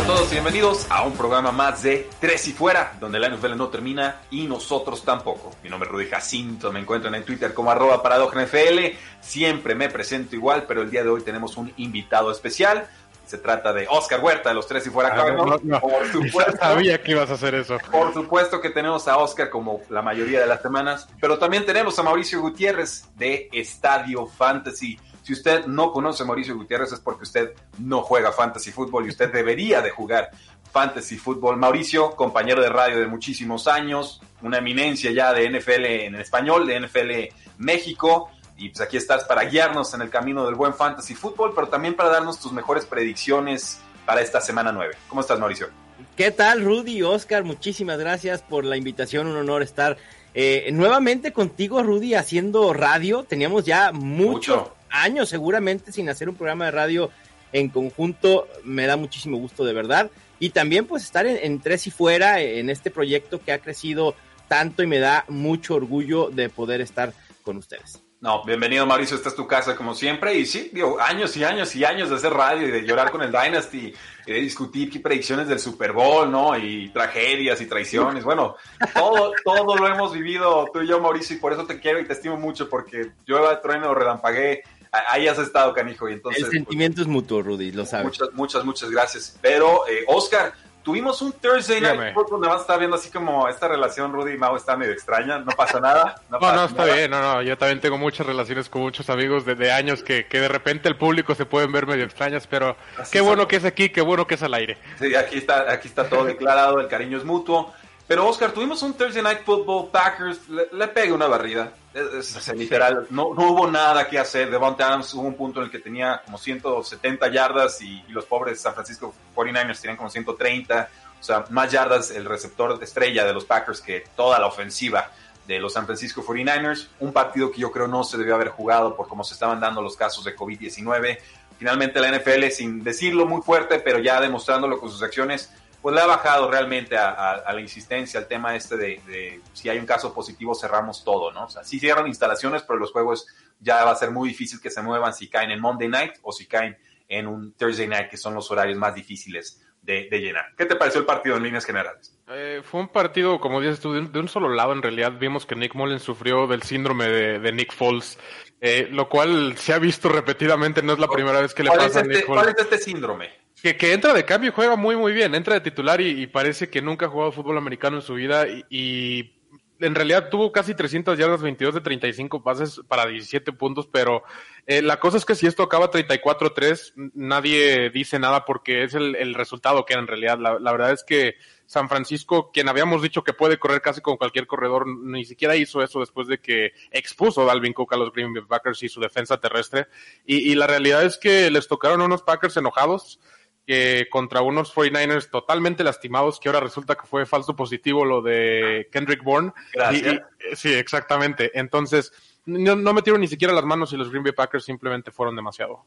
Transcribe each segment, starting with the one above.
A todos y bienvenidos a un programa más de Tres y Fuera, donde la NFL no termina y nosotros tampoco. Mi nombre es Rudy Jacinto, me encuentran en Twitter como arroba NFL. Siempre me presento igual, pero el día de hoy tenemos un invitado especial. Se trata de Oscar Huerta de los Tres y Fuera Ah, no, no. Por supuesto. Sabía que ibas a hacer eso. Por supuesto que tenemos a Oscar como la mayoría de las semanas, pero también tenemos a Mauricio Gutiérrez de Estadio Fantasy. Si usted no conoce a Mauricio Gutiérrez es porque usted no juega fantasy fútbol y usted debería de jugar fantasy fútbol. Mauricio, compañero de radio de muchísimos años, una eminencia ya de NFL en español, de NFL México. Y pues aquí estás para guiarnos en el camino del buen fantasy fútbol, pero también para darnos tus mejores predicciones para esta semana 9. ¿Cómo estás, Mauricio? ¿Qué tal, Rudy? Oscar, muchísimas gracias por la invitación. Un honor estar eh, nuevamente contigo, Rudy, haciendo radio. Teníamos ya Mucho. Años seguramente sin hacer un programa de radio en conjunto. Me da muchísimo gusto, de verdad. Y también pues estar en, en Tres y Fuera, en este proyecto que ha crecido tanto y me da mucho orgullo de poder estar con ustedes. No, bienvenido Mauricio, esta es tu casa como siempre. Y sí, digo, años y años y años de hacer radio y de llorar con el Dynasty y de discutir qué predicciones del Super Bowl, ¿no? Y tragedias y traiciones. Bueno, todo, todo lo hemos vivido tú y yo, Mauricio, y por eso te quiero y te estimo mucho porque yo trueno, relampagué, ahí has estado, canijo. Y entonces, El sentimiento es mutuo, Rudy, lo pues, sabes. muchas, muchas, muchas gracias. Pero, eh, Oscar, tuvimos un Thursday Night Dígame. Donde vas a estar viendo así como esta relación Rudy y Mau está medio extraña. No pasa nada. No, No, pasa no, está nada. bien, no, no, yo también tengo muchas relaciones con muchos amigos de, de años que, que de repente el público se pueden ver medio extrañas, pero Así qué bueno somos. que es aquí, qué bueno que es al aire. Sí, aquí está, aquí está todo declarado, el cariño es mutuo. Pero Oscar, tuvimos un Thursday Night Football, Packers, le, le pega una barrida. Es, es- literal, no, no hubo nada que hacer. Devonta Adams hubo un punto en el que tenía como 170 yardas y, y los pobres San Francisco 49ers tenían como 130. O sea, más yardas el receptor estrella de los Packers que toda la ofensiva de los San Francisco 49ers. Un partido que yo creo no se debió haber jugado por cómo se estaban dando los casos de COVID-19. Finalmente la NFL, sin decirlo muy fuerte, pero ya demostrándolo con sus acciones, pues le ha bajado realmente a, a- a la insistencia, al tema este de, de si hay un caso positivo cerramos todo, ¿no? O sea, sí cierran instalaciones, pero los juegos ya va a ser muy difícil que se muevan si caen en Monday Night o si caen en un Thursday Night, que son los horarios más difíciles de, de llenar. ¿Qué te pareció el partido en líneas generales? Eh, fue un partido, como dices tú, de un, de un solo lado en realidad. Vimos que Nick Mullen sufrió del síndrome de, de Nick Foles, eh, lo cual se ha visto repetidamente, no es la primera vez que le ¿Cuál pasa a este, Nick cuál Foles. es este síndrome? Que, que entra de cambio y juega muy muy bien, entra de titular y, y parece que nunca ha jugado fútbol americano en su vida y, y en realidad tuvo casi 300 yardas, 22 de 35 pases para 17 puntos, pero eh, la cosa es que si esto acaba 34-3, n- nadie dice nada porque es el, el resultado que era en realidad. La, la verdad es que San Francisco, quien habíamos dicho que puede correr casi con cualquier corredor, ni siquiera hizo eso después de que expuso Dalvin Cook a los Green Bay Packers y su defensa terrestre. Y, y la realidad es que les tocaron unos Packers enojados que contra unos 49ers totalmente lastimados, que ahora resulta que fue falso positivo lo de Kendrick Bourne. Gracias. Y- y- sí, exactamente. Entonces, no, no metieron ni siquiera las manos y los Green Bay Packers simplemente fueron demasiado.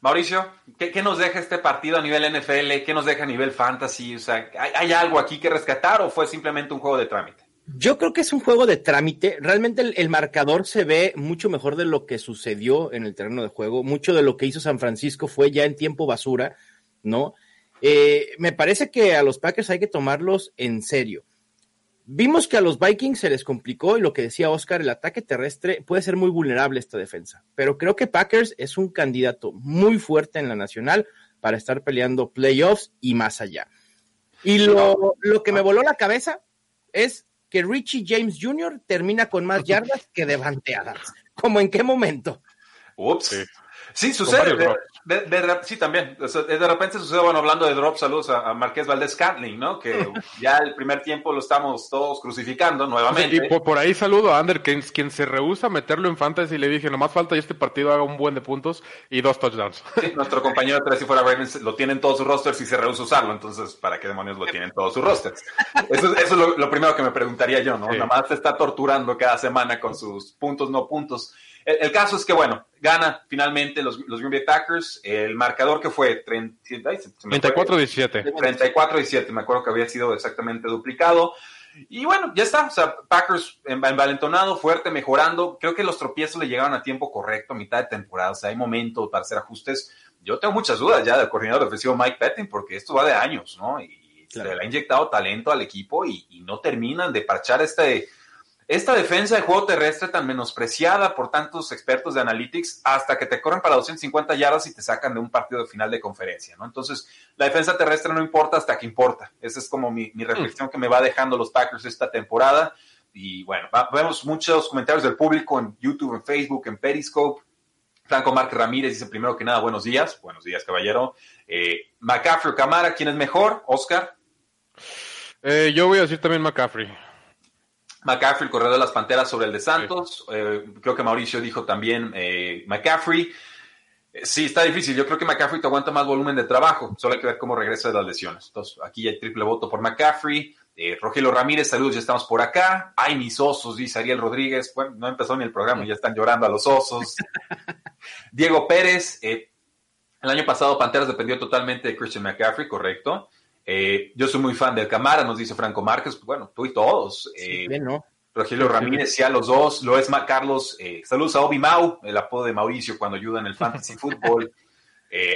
Mauricio, ¿qué, qué nos deja este partido a nivel NFL? ¿Qué nos deja a nivel fantasy? O sea, ¿hay, hay algo aquí que rescatar o fue simplemente un juego de trámite? Yo creo que es un juego de trámite. Realmente el, el marcador se ve mucho mejor de lo que sucedió en el terreno de juego. Mucho de lo que hizo San Francisco fue ya en tiempo basura, ¿no? Eh, me parece que a los Packers hay que tomarlos en serio. Vimos que a los Vikings se les complicó y lo que decía Oscar, el ataque terrestre puede ser muy vulnerable esta defensa, pero creo que Packers es un candidato muy fuerte en la nacional para estar peleando playoffs y más allá. Y lo, lo que me voló la cabeza es que Richie James Jr. termina con más yardas que Devante Adams. ¿Cómo en qué momento? Ups. Sí, sucede. Sí, también. de repente sucede, bueno, hablando de drop, saludos a, Marqués Valdés Catling, ¿no? Que ya el primer tiempo lo estamos todos crucificando nuevamente. y por, ahí saludo a Ander, quien, quien se rehúsa a meterlo en fantasy, y le dije, nomás falta que este partido haga un buen de puntos y dos touchdowns. Sí, nuestro compañero de Tres y Fuera Ravens lo tiene en todos sus rosters y se rehúsa a usarlo, entonces, ¿para qué demonios lo tiene en todos sus rosters? Eso, es lo, primero que me preguntaría yo, ¿no? Nada más se está torturando cada semana con sus puntos, no puntos. El, caso es que, bueno, gana finalmente los, los Green Bay Packers. El marcador que fue 34-17. 34-17, me acuerdo que había sido exactamente duplicado. Y bueno, ya está. O sea, Packers envalentonado, fuerte, mejorando. Creo que los tropiezos le llegaban a tiempo correcto, a mitad de temporada. O sea, hay momentos para hacer ajustes. Yo tengo muchas dudas ya del coordinador ofensivo Mike Pettin, porque esto va de años, ¿no? Y se le ha inyectado talento al equipo y, y no terminan de parchar este esta defensa de juego terrestre tan menospreciada por tantos expertos de analytics hasta que te corren para 250 yardas y te sacan de un partido de final de conferencia, ¿no? Entonces, la defensa terrestre no importa hasta que importa. Esa es como mi, reflexión que me va dejando los Packers esta temporada. Y bueno, vemos muchos comentarios del público en YouTube, en Facebook, en Periscope. Franco Marc Ramírez dice primero que nada, buenos días. Buenos días, caballero. Eh, McCaffrey o Camara, ¿quién es mejor? Oscar. Eh, yo voy a decir también McCaffrey. McCaffrey, el corredor de las Panteras sobre el de Santos. Eh, creo que Mauricio dijo también eh, McCaffrey. Eh, sí, está difícil. Yo creo que McCaffrey te aguanta más volumen de trabajo. Solo hay que ver cómo regresa de las lesiones. Entonces, aquí hay triple voto por McCaffrey. Rogelio Ramírez, saludos, ya estamos por acá. Ay, mis osos, dice Ariel Rodríguez. Bueno, no empezó ni el programa, ya están llorando a los osos. Diego Pérez, el año pasado Panteras dependió totalmente de Christian McCaffrey, correcto. Eh, yo soy muy fan del Camara, nos dice Franco Márquez. Bueno, tú y todos. Eh, Rogelio Ramírez, sí, a los dos. Lo es Carlos. Eh, saludos a Obi Mau, el apodo de Mauricio cuando ayuda en el fantasy fútbol.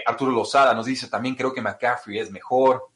Arturo Lozada nos dice también creo que McCaffrey es mejor.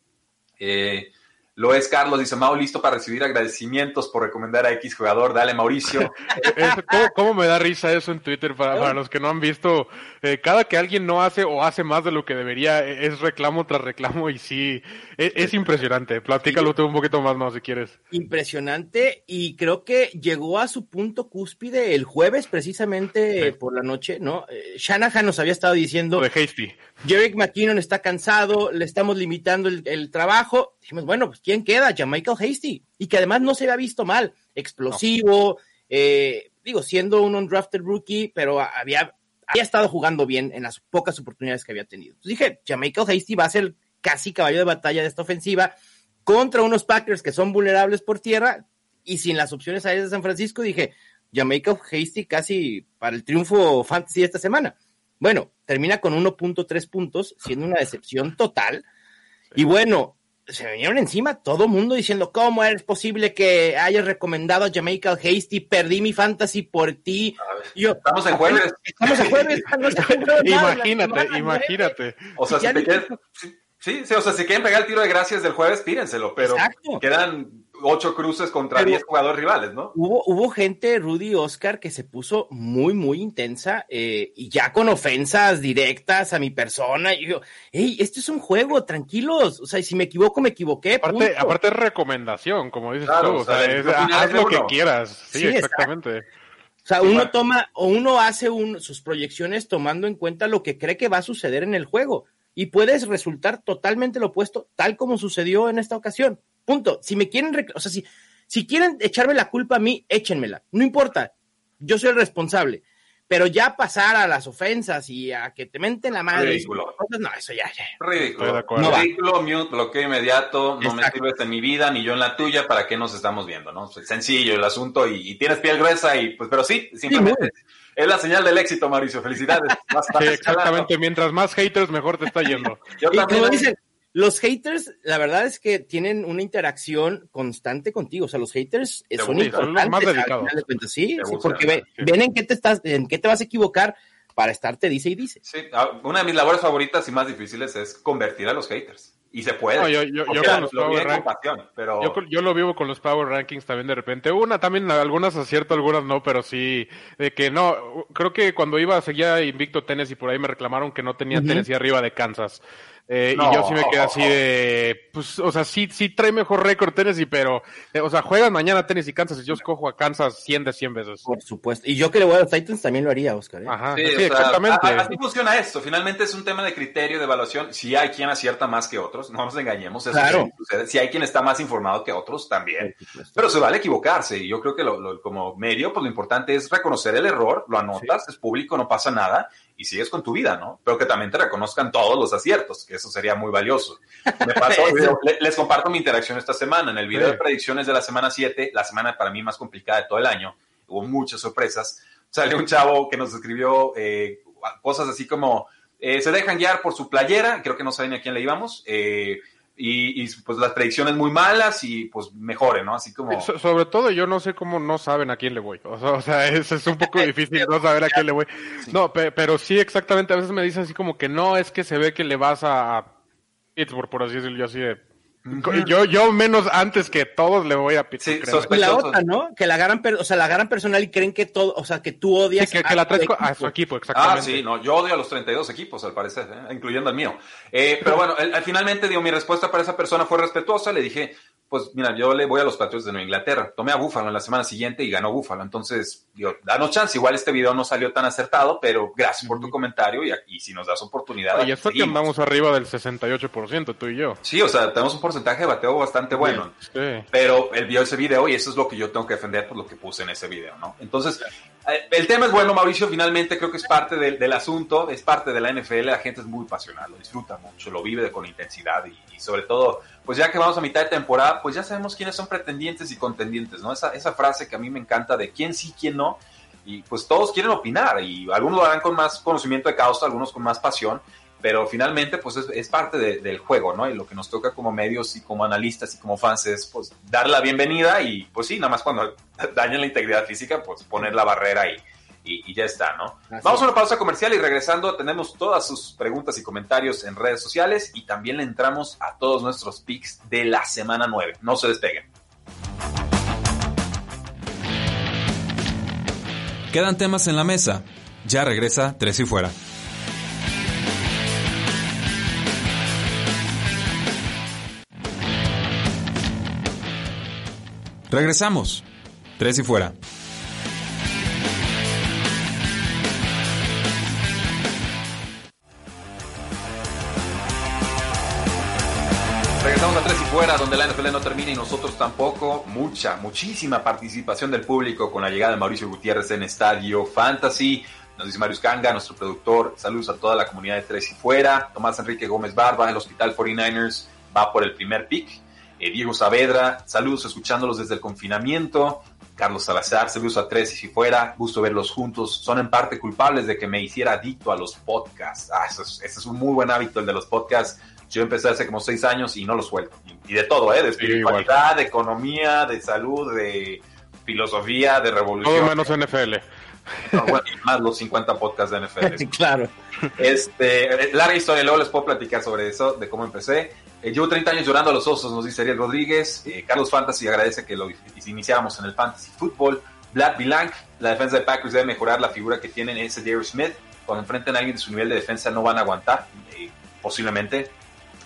Lo es Carlos, dice Mau, listo para recibir agradecimientos por recomendar a X jugador. Dale, Mauricio. ¿cómo, me da risa eso en Twitter para, los que no han visto? Eh, cada que alguien no hace o hace más de lo que debería, e, es reclamo tras reclamo y sí, e, es, impresionante. Platícalo tú un poquito más, no, si quieres. Impresionante y creo que llegó a su punto cúspide el jueves, precisamente por la noche, ¿no? Eh, Shanahan nos había estado diciendo. De Hasty. Jerick McKinnon está cansado, le estamos limitando el, el trabajo. Dijimos, bueno, pues ¿quién queda? Michael Hasty. Y que además no se había visto mal, explosivo, eh, digo, siendo un undrafted rookie, pero había, había estado jugando bien en las pocas oportunidades que había tenido. Entonces dije, Michael Hasty va a ser casi caballo de batalla de esta ofensiva contra unos Packers que son vulnerables por tierra y sin las opciones aéreas de San Francisco, dije, Jamaica Hasty casi para el triunfo fantasy esta semana. Bueno, termina con 1.3 puntos, siendo una decepción total. Y bueno, se vinieron encima todo mundo diciendo, ¿cómo es posible que hayas recomendado a Jamaica Hasty? Perdí mi fantasy por ti. Yo, estamos en jueves. Estamos en jueves. imagínate, imagínate. O sea, si te quieres, sí, sí, o sea, si quieren pegar el tiro de gracias del jueves, pírenselo, pero quedan ocho cruces contra diez jugadores rivales, ¿no? Hubo, hubo gente, Rudy Oscar, que se puso muy, muy intensa eh, y ya con ofensas directas a mi persona. Y yo, hey, esto es un juego, tranquilos. O sea, si me equivoco, me equivoqué. Aparte, aparte es recomendación, como dices tú. O sea, haz lo que quieras. Sí, exactamente. O sea, uno toma o uno hace un, sus proyecciones tomando en cuenta lo que cree que va a suceder en el juego y puedes resultar totalmente lo opuesto, tal como sucedió en esta ocasión. Punto. Si me quieren, o sea, si, si quieren echarme la culpa a mí, échenmela. No importa. Yo soy el responsable. Pero ya pasar a las ofensas y a que te menten la madre. Ridículo. no, eso ya, ya. Ridículo. No Ridículo, mute, bloqueo inmediato. No me sirves en mi vida ni yo en la tuya. ¿Para qué nos estamos viendo? ¿no? Sencillo el asunto y, tienes piel gruesa y pues, pero sí, simplemente. Es la señal del éxito, Mauricio. Felicidades. sí, exactamente. Mientras más haters, mejor te está yendo. Yo también. dicen, los haters, la verdad es que tienen una interacción constante contigo. O sea, los haters son importantes. más dedicados. sí, sí, porque ven en qué te estás, en qué te vas a equivocar para estarte dice y dice. Sí, ah, una de mis labores favoritas y más difíciles es convertir a los haters. Y se puede. yo, yo, yo, con los Power Rankings, pero... yo, lo vivo con los Power Rankings también de repente. Una también, algunas acierto, algunas no, pero sí, de que no, creo que cuando iba, seguía invicto Tennessee y por ahí me reclamaron que no tenía Tennessee arriba de Kansas. Eh, No. Y yo sí me quedé así de, pues, o sea, sí, sí trae mejor récord Tennessee, pero, eh, o sea, juegan mañana Tennessee y Kansas y yo escojo a Kansas 100 de 100 veces. Por supuesto. Y yo que le voy a los Titans también lo haría, Oscar. ¿eh? Ajá, Sí, sí, o sea, exactamente. a- Así funciona esto. Finalmente es un tema de criterio de evaluación. Si hay quien acierta más que otros, no nos engañemos. Eso Claro. sí sucede. Si hay quien está más informado que otros, también. Pero se vale equivocarse. Y yo creo que lo- lo- como medio, pues lo importante es reconocer el error, lo anotas, es público, no pasa nada y sigues con tu vida, ¿no? Pero que también te reconozcan todos los aciertos, que eso sería muy valioso. Me pasó, les comparto mi interacción esta semana. En el video Sí. de predicciones de la semana 7, la semana para mí más complicada de todo el año, hubo muchas sorpresas. Salió un chavo que nos escribió eh, cosas así como, eh, se dejan guiar por su playera, creo que no saben a quién le íbamos, eh, y, y, pues las predicciones muy malas y pues mejore, ¿no? Así como... So- sobre todo yo no sé cómo no saben a quién le voy. O sea, o sea, es, es un poco difícil no saber a quién le voy. No, pe- pero sí exactamente, a veces me dicen así como que no, es que se ve que le vas a Pittsburgh, por así decirlo, yo así de... Yo, yo menos antes que todos le voy a Pittsburgh. Sí, Y la otra, ¿no? Que la agarran, per- o sea, la agarran personal y creen que todo, o sea, que tú Sí, odias que, que la tu traes co- a su equipo, exactamente. Ah, sí, no, yo odio a los 32 equipos, al parecer, ¿eh? incluyendo el mío. Eh, pero bueno, el- al finalmente, digo, mi respuesta para esa persona fue respetuosa. Le dije, pues mira, yo le voy a los Patriots de Nueva Inglaterra. Tomé a Búfalo en la semana siguiente y ganó Búfalo. Entonces, digo, danos chance. Igual este video no salió tan acertado, pero gracias por tu comentario y, y si nos das oportunidad. Y esto que andamos arriba del 68%, tú y yo. Sí, o sea, tenemos un porcentaje de bateo bastante bueno. Sí. Pero él vio ese video y eso es lo que yo tengo que defender por lo que puse en ese video, ¿no? Entonces, eh, el tema es bueno, Mauricio, finalmente creo que es parte del, del asunto, es parte de la NFL, la gente es muy pasional, lo disfruta mucho, lo vive con intensidad y, y sobre todo, pues ya que vamos a mitad de temporada, pues ya sabemos quiénes son pretendientes y contendientes, ¿no? Esa, esa frase que a mí me encanta de quién sí, quién no, y pues todos quieren opinar y algunos lo harán con más conocimiento de causa, algunos con más pasión, pero finalmente pues es, parte de- del juego, ¿no? Y lo que nos toca como medios y como analistas y como fans es pues dar la bienvenida y pues sí, nada más cuando dañan la integridad física, pues poner la barrera y, y, y ya está, ¿no? Así Vamos a una pausa comercial y regresando tenemos todas sus preguntas y comentarios en redes sociales y también le entramos a todos nuestros picks de la semana 9. No se despeguen. Quedan temas en la mesa. Ya regresa Tres y Fuera. Regresamos. Tres y Fuera. Donde la NFL no termina y nosotros tampoco. Mucha, muchísima participación del público con la llegada de Mauricio Gutiérrez en Estadio Fantasy. Nos dice Marius Kanga, nuestro productor. Saludos a toda la comunidad de Tres y Fuera. Tomás Enrique Gómez Barba, el Hospital 49ers, va por el primer pick. Eh, Diego Saavedra, saludos escuchándolos desde el confinamiento. Carlos Salazar, saludos a Tres y Fuera. Gusto verlos juntos. Son en parte culpables de que me hiciera adicto a los podcasts. Ah, eso es un muy buen hábito, el de los podcasts. Yo empecé hace como seis años y no lo suelto. Y, de todo, ¿eh? De espiritualidad, de economía, de salud, de filosofía, de revolución. Todo menos NFL. No, bueno, y más los 50 podcasts de NFL. claro. Este, larga historia, luego les puedo platicar sobre eso, de cómo empecé. Eh, llevo 30 años llorando a los osos, nos dice Ariel Rodríguez. Eh, Carlos Fantasy agradece que lo iniciáramos en el Fantasy Football. Vlad Vilank, la defensa de Packers debe mejorar la figura que tienen ese Darius Smith. Cuando enfrenten a alguien de su nivel de defensa no van a aguantar, eh, posiblemente.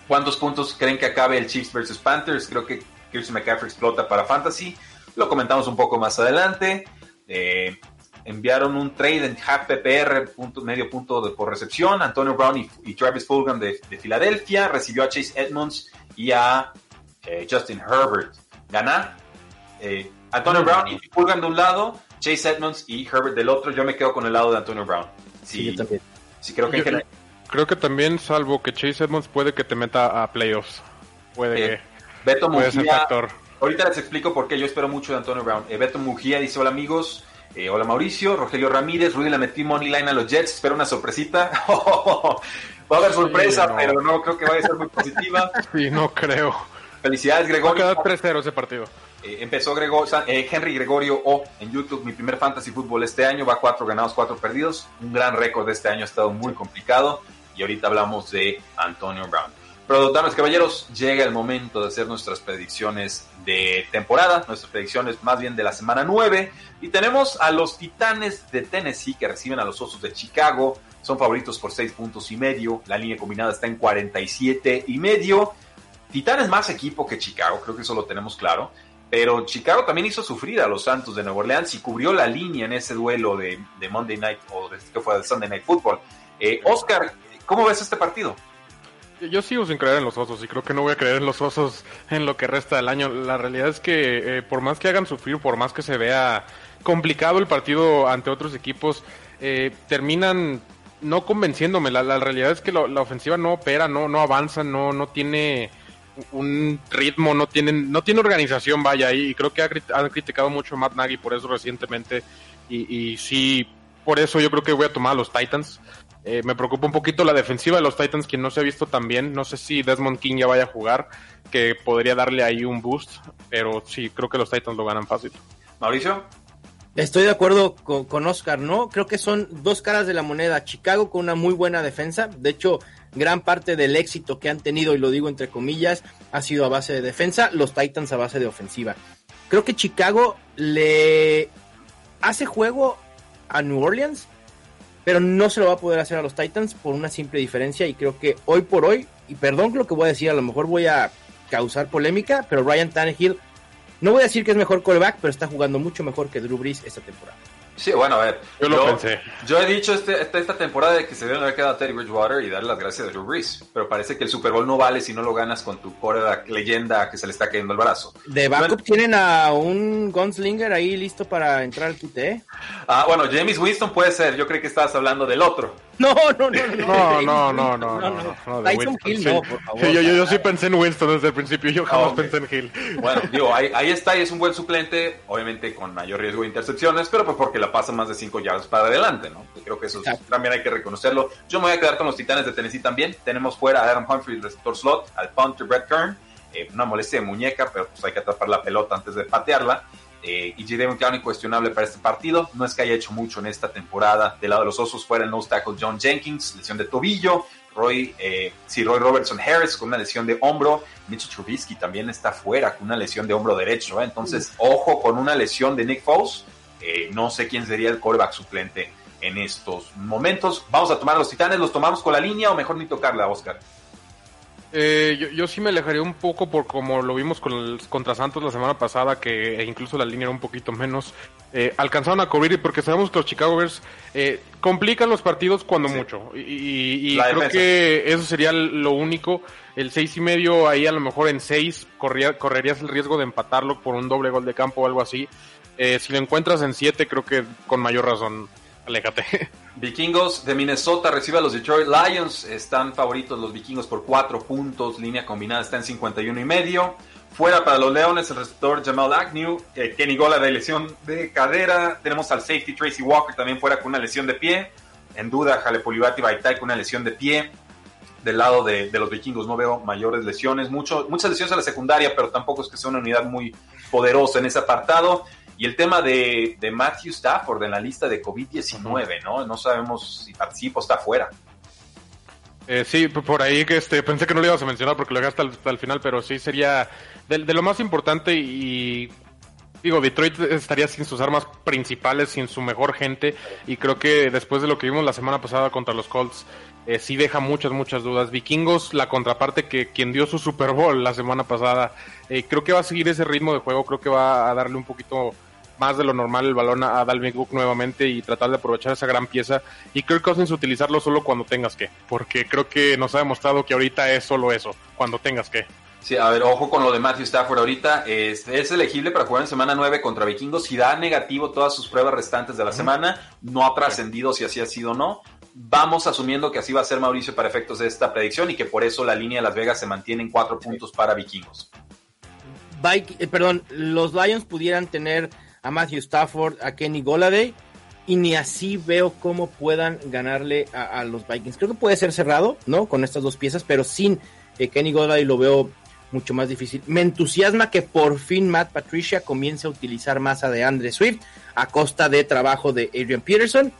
¿Cuántos puntos creen que acabe el Chiefs versus Panthers? Creo que Christian McCaffrey explota para Fantasy. Lo comentamos un poco más adelante. Eh, enviaron un trade en half PPR, punto, medio punto de, por recepción. Antonio Brown y, y Travis Fulgham de, de, Filadelfia. Recibió a Chase Edmonds y a eh, Justin Herbert. Gana eh, Antonio Brown y Fulgham de un lado, Chase Edmonds y Herbert del otro. Yo me quedo con el lado de Antonio Brown. Sí, Sí, yo también. sí creo que en Yo- general- Creo que también, salvo que Chase Edmonds puede que te meta a playoffs. Puede Eh, Beto que puede ser factor. Ahorita les explico por qué yo espero mucho de Antonio Brown. Eh, Beto Mujía dice: Hola amigos, eh, hola Mauricio, Rogelio Ramírez, Rudy le metí money line a los Jets, espero una sorpresita. Va a haber sorpresa, no. pero no creo que vaya a ser muy positiva. Sí, no creo. Felicidades, Va a Gregorio. quedar 3-0 ese partido. Eh, empezó Grego- eh, Henry Gregorio O en YouTube, mi primer fantasy fútbol este año, va cuatro ganados, cuatro perdidos. Un gran récord de este año ha estado muy complicado. Y ahorita hablamos de Antonio Brown. Pero, damas caballeros, llega el momento de hacer nuestras predicciones de temporada, nuestras predicciones más bien de la semana 9. Y tenemos a los Titanes de Tennessee que reciben a los Osos de Chicago. Son favoritos por 6 puntos y medio. La línea combinada está en 47 y medio. Titanes más equipo que Chicago, creo que eso lo tenemos claro. Pero Chicago también hizo sufrir a los Santos de Nueva Orleans y cubrió la línea en ese duelo de, de Monday Night o de, que fue de Sunday Night Football. Eh, Oscar, ¿cómo ves este partido? Yo sigo sin creer en los osos y creo que no voy a creer en los osos en lo que resta del año. La realidad es que eh, por más que hagan sufrir, por más que se vea complicado el partido ante otros equipos, eh, terminan no convenciéndome. La, la realidad es que lo, la ofensiva no opera, no, no avanza, no, no tiene un ritmo, no tienen, no tiene organización, vaya, y creo que ha, han criticado mucho a Matt Nagy por eso recientemente, y, y sí, por eso yo creo que voy a tomar a los Titans. Eh, me preocupa un poquito la defensiva de los Titans, que no se ha visto tan bien. No sé si Desmond King ya vaya a jugar, que podría darle ahí un boost, pero sí, creo que los Titans lo ganan fácil. Mauricio. Estoy de acuerdo con, con, Oscar, ¿no? Creo que son dos caras de la moneda. Chicago con una muy buena defensa. De hecho, gran parte del éxito que han tenido, y lo digo entre comillas, ha sido a base de defensa. Los Titans a base de ofensiva. Creo que Chicago le hace juego a New Orleans, pero no se lo va a poder hacer a los Titans por una simple diferencia. Y creo que hoy por hoy, y perdón lo que voy a decir, a lo mejor voy a causar polémica, pero Ryan Tannehill no voy a decir que es mejor quarterback, pero está jugando mucho mejor que Drew Brees esta temporada. Sí, bueno, a ver. Yo lo pensé. Yo he dicho este, esta, esta temporada de que se deben haber quedado a Teddy Bridgewater y darle las gracias a Drew Brees. Pero parece que el Super Bowl no vale si no lo ganas con tu quarterback leyenda que se le está cayendo el brazo. De backup bueno, tienen a un gunslinger ahí listo para entrar al. ¿eh? Ah, bueno, James Winston puede ser. Yo creo que estabas hablando del otro. No, no, no, no. No, no, no, no. no, no, Tyson Hill, no, por favor. Sí, yo, yo, yo, sí pensé en Winston desde el principio. Yo jamás pensé en Hill. Bueno, digo, ahí, ahí, está y es un buen suplente. Obviamente con mayor riesgo de intercepciones, pero pues porque la pasa más de 5 yardas para adelante, ¿no? Creo que eso también hay que reconocerlo. Yo me voy a quedar con los Titanes de Tennessee también. Tenemos fuera a Adam Humphrey, el receptor slot, al punter Brett Kern. Eh, una molestia de muñeca, pero pues hay que atrapar la pelota antes de patearla. Eh, y J.D. Clowney cuestionable para este partido. No es que haya hecho mucho en esta temporada. Del lado de los Osos fuera el nose tackle John Jenkins, lesión de tobillo. Roy, eh, sí, Roy Robertson Harris con una lesión de hombro. Mitch Trubisky también está fuera con una lesión de hombro derecho. ¿eh? Entonces, ojo con una lesión de Nick Foles. Eh, no sé quién sería el quarterback suplente en estos momentos. Vamos a tomar a los titanes. ¿Los tomamos con la línea o mejor ni tocarla, Oscar? Eh, yo, yo, sí me alejaría un poco por como lo vimos con el, contra Santos la semana pasada, que e incluso la línea era un poquito menos. Eh, alcanzaron a cubrir porque sabemos que los Chicago Bears eh, complican los partidos cuando sí. mucho. Y, y, y creo defensa. que eso sería lo único. El seis y medio, ahí a lo mejor en seis corría, correrías el riesgo de empatarlo por un doble gol de campo o algo así. Eh, si lo encuentras en siete, creo que con mayor razón aléjate. Vikingos de Minnesota recibe a los Detroit Lions. Están favoritos los vikingos por 4 puntos. Línea combinada está en 51 y medio. Fuera para los Leones, el receptor Jamal Agnew. Eh, Kenny Gola de lesión de cadera. Tenemos al safety Tracy Walker también fuera con una lesión de pie. En duda, Jalepolibati Baitai con una lesión de pie. Del lado de, de, los vikingos no veo mayores lesiones. Mucho, muchas lesiones a la secundaria, pero tampoco es que sea una unidad muy poderosa en ese apartado. Y el tema de, de Matthew Stafford en la lista de COVID-19, ¿no? No sabemos si participa o está fuera. Eh, sí, por ahí que este, pensé que no lo ibas a mencionar porque lo dejaste hasta, hasta el final, pero sí sería de, de, lo más importante y digo, Detroit estaría sin sus armas principales, sin su mejor gente y creo que después de lo que vimos la semana pasada contra los Colts, eh, sí deja muchas, muchas dudas. Vikingos, la contraparte que quien dio su Super Bowl la semana pasada, eh, creo que va a seguir ese ritmo de juego, creo que va a darle un poquito más de lo normal el balón a Dalvin Cook nuevamente y tratar de aprovechar esa gran pieza. Y Kirk Cousins utilizarlo solo cuando tengas que, porque creo que nos ha demostrado que ahorita es solo eso, cuando tengas que. Sí, a ver, ojo con lo de Matthew Stafford ahorita. Es, es, elegible para jugar en semana 9 contra Vikingos. Si da negativo todas sus pruebas restantes de la uh -huh. semana, no ha trascendido si así ha sido o no. Vamos asumiendo que así va a ser Mauricio para efectos de esta predicción y que por eso la línea de Las Vegas se mantiene en cuatro puntos para Vikingos. Bike, eh, perdón, los Lions pudieran tener a Matthew Stafford, a Kenny Goladay, y ni así veo cómo puedan ganarle a, los Vikings. Creo que puede ser cerrado, ¿no? Con estas dos piezas, pero sin eh, Kenny Goladay lo veo mucho más difícil. Me entusiasma que por fin Matt Patricia comience a utilizar más a de Andre Swift a costa de trabajo de Adrian Peterson.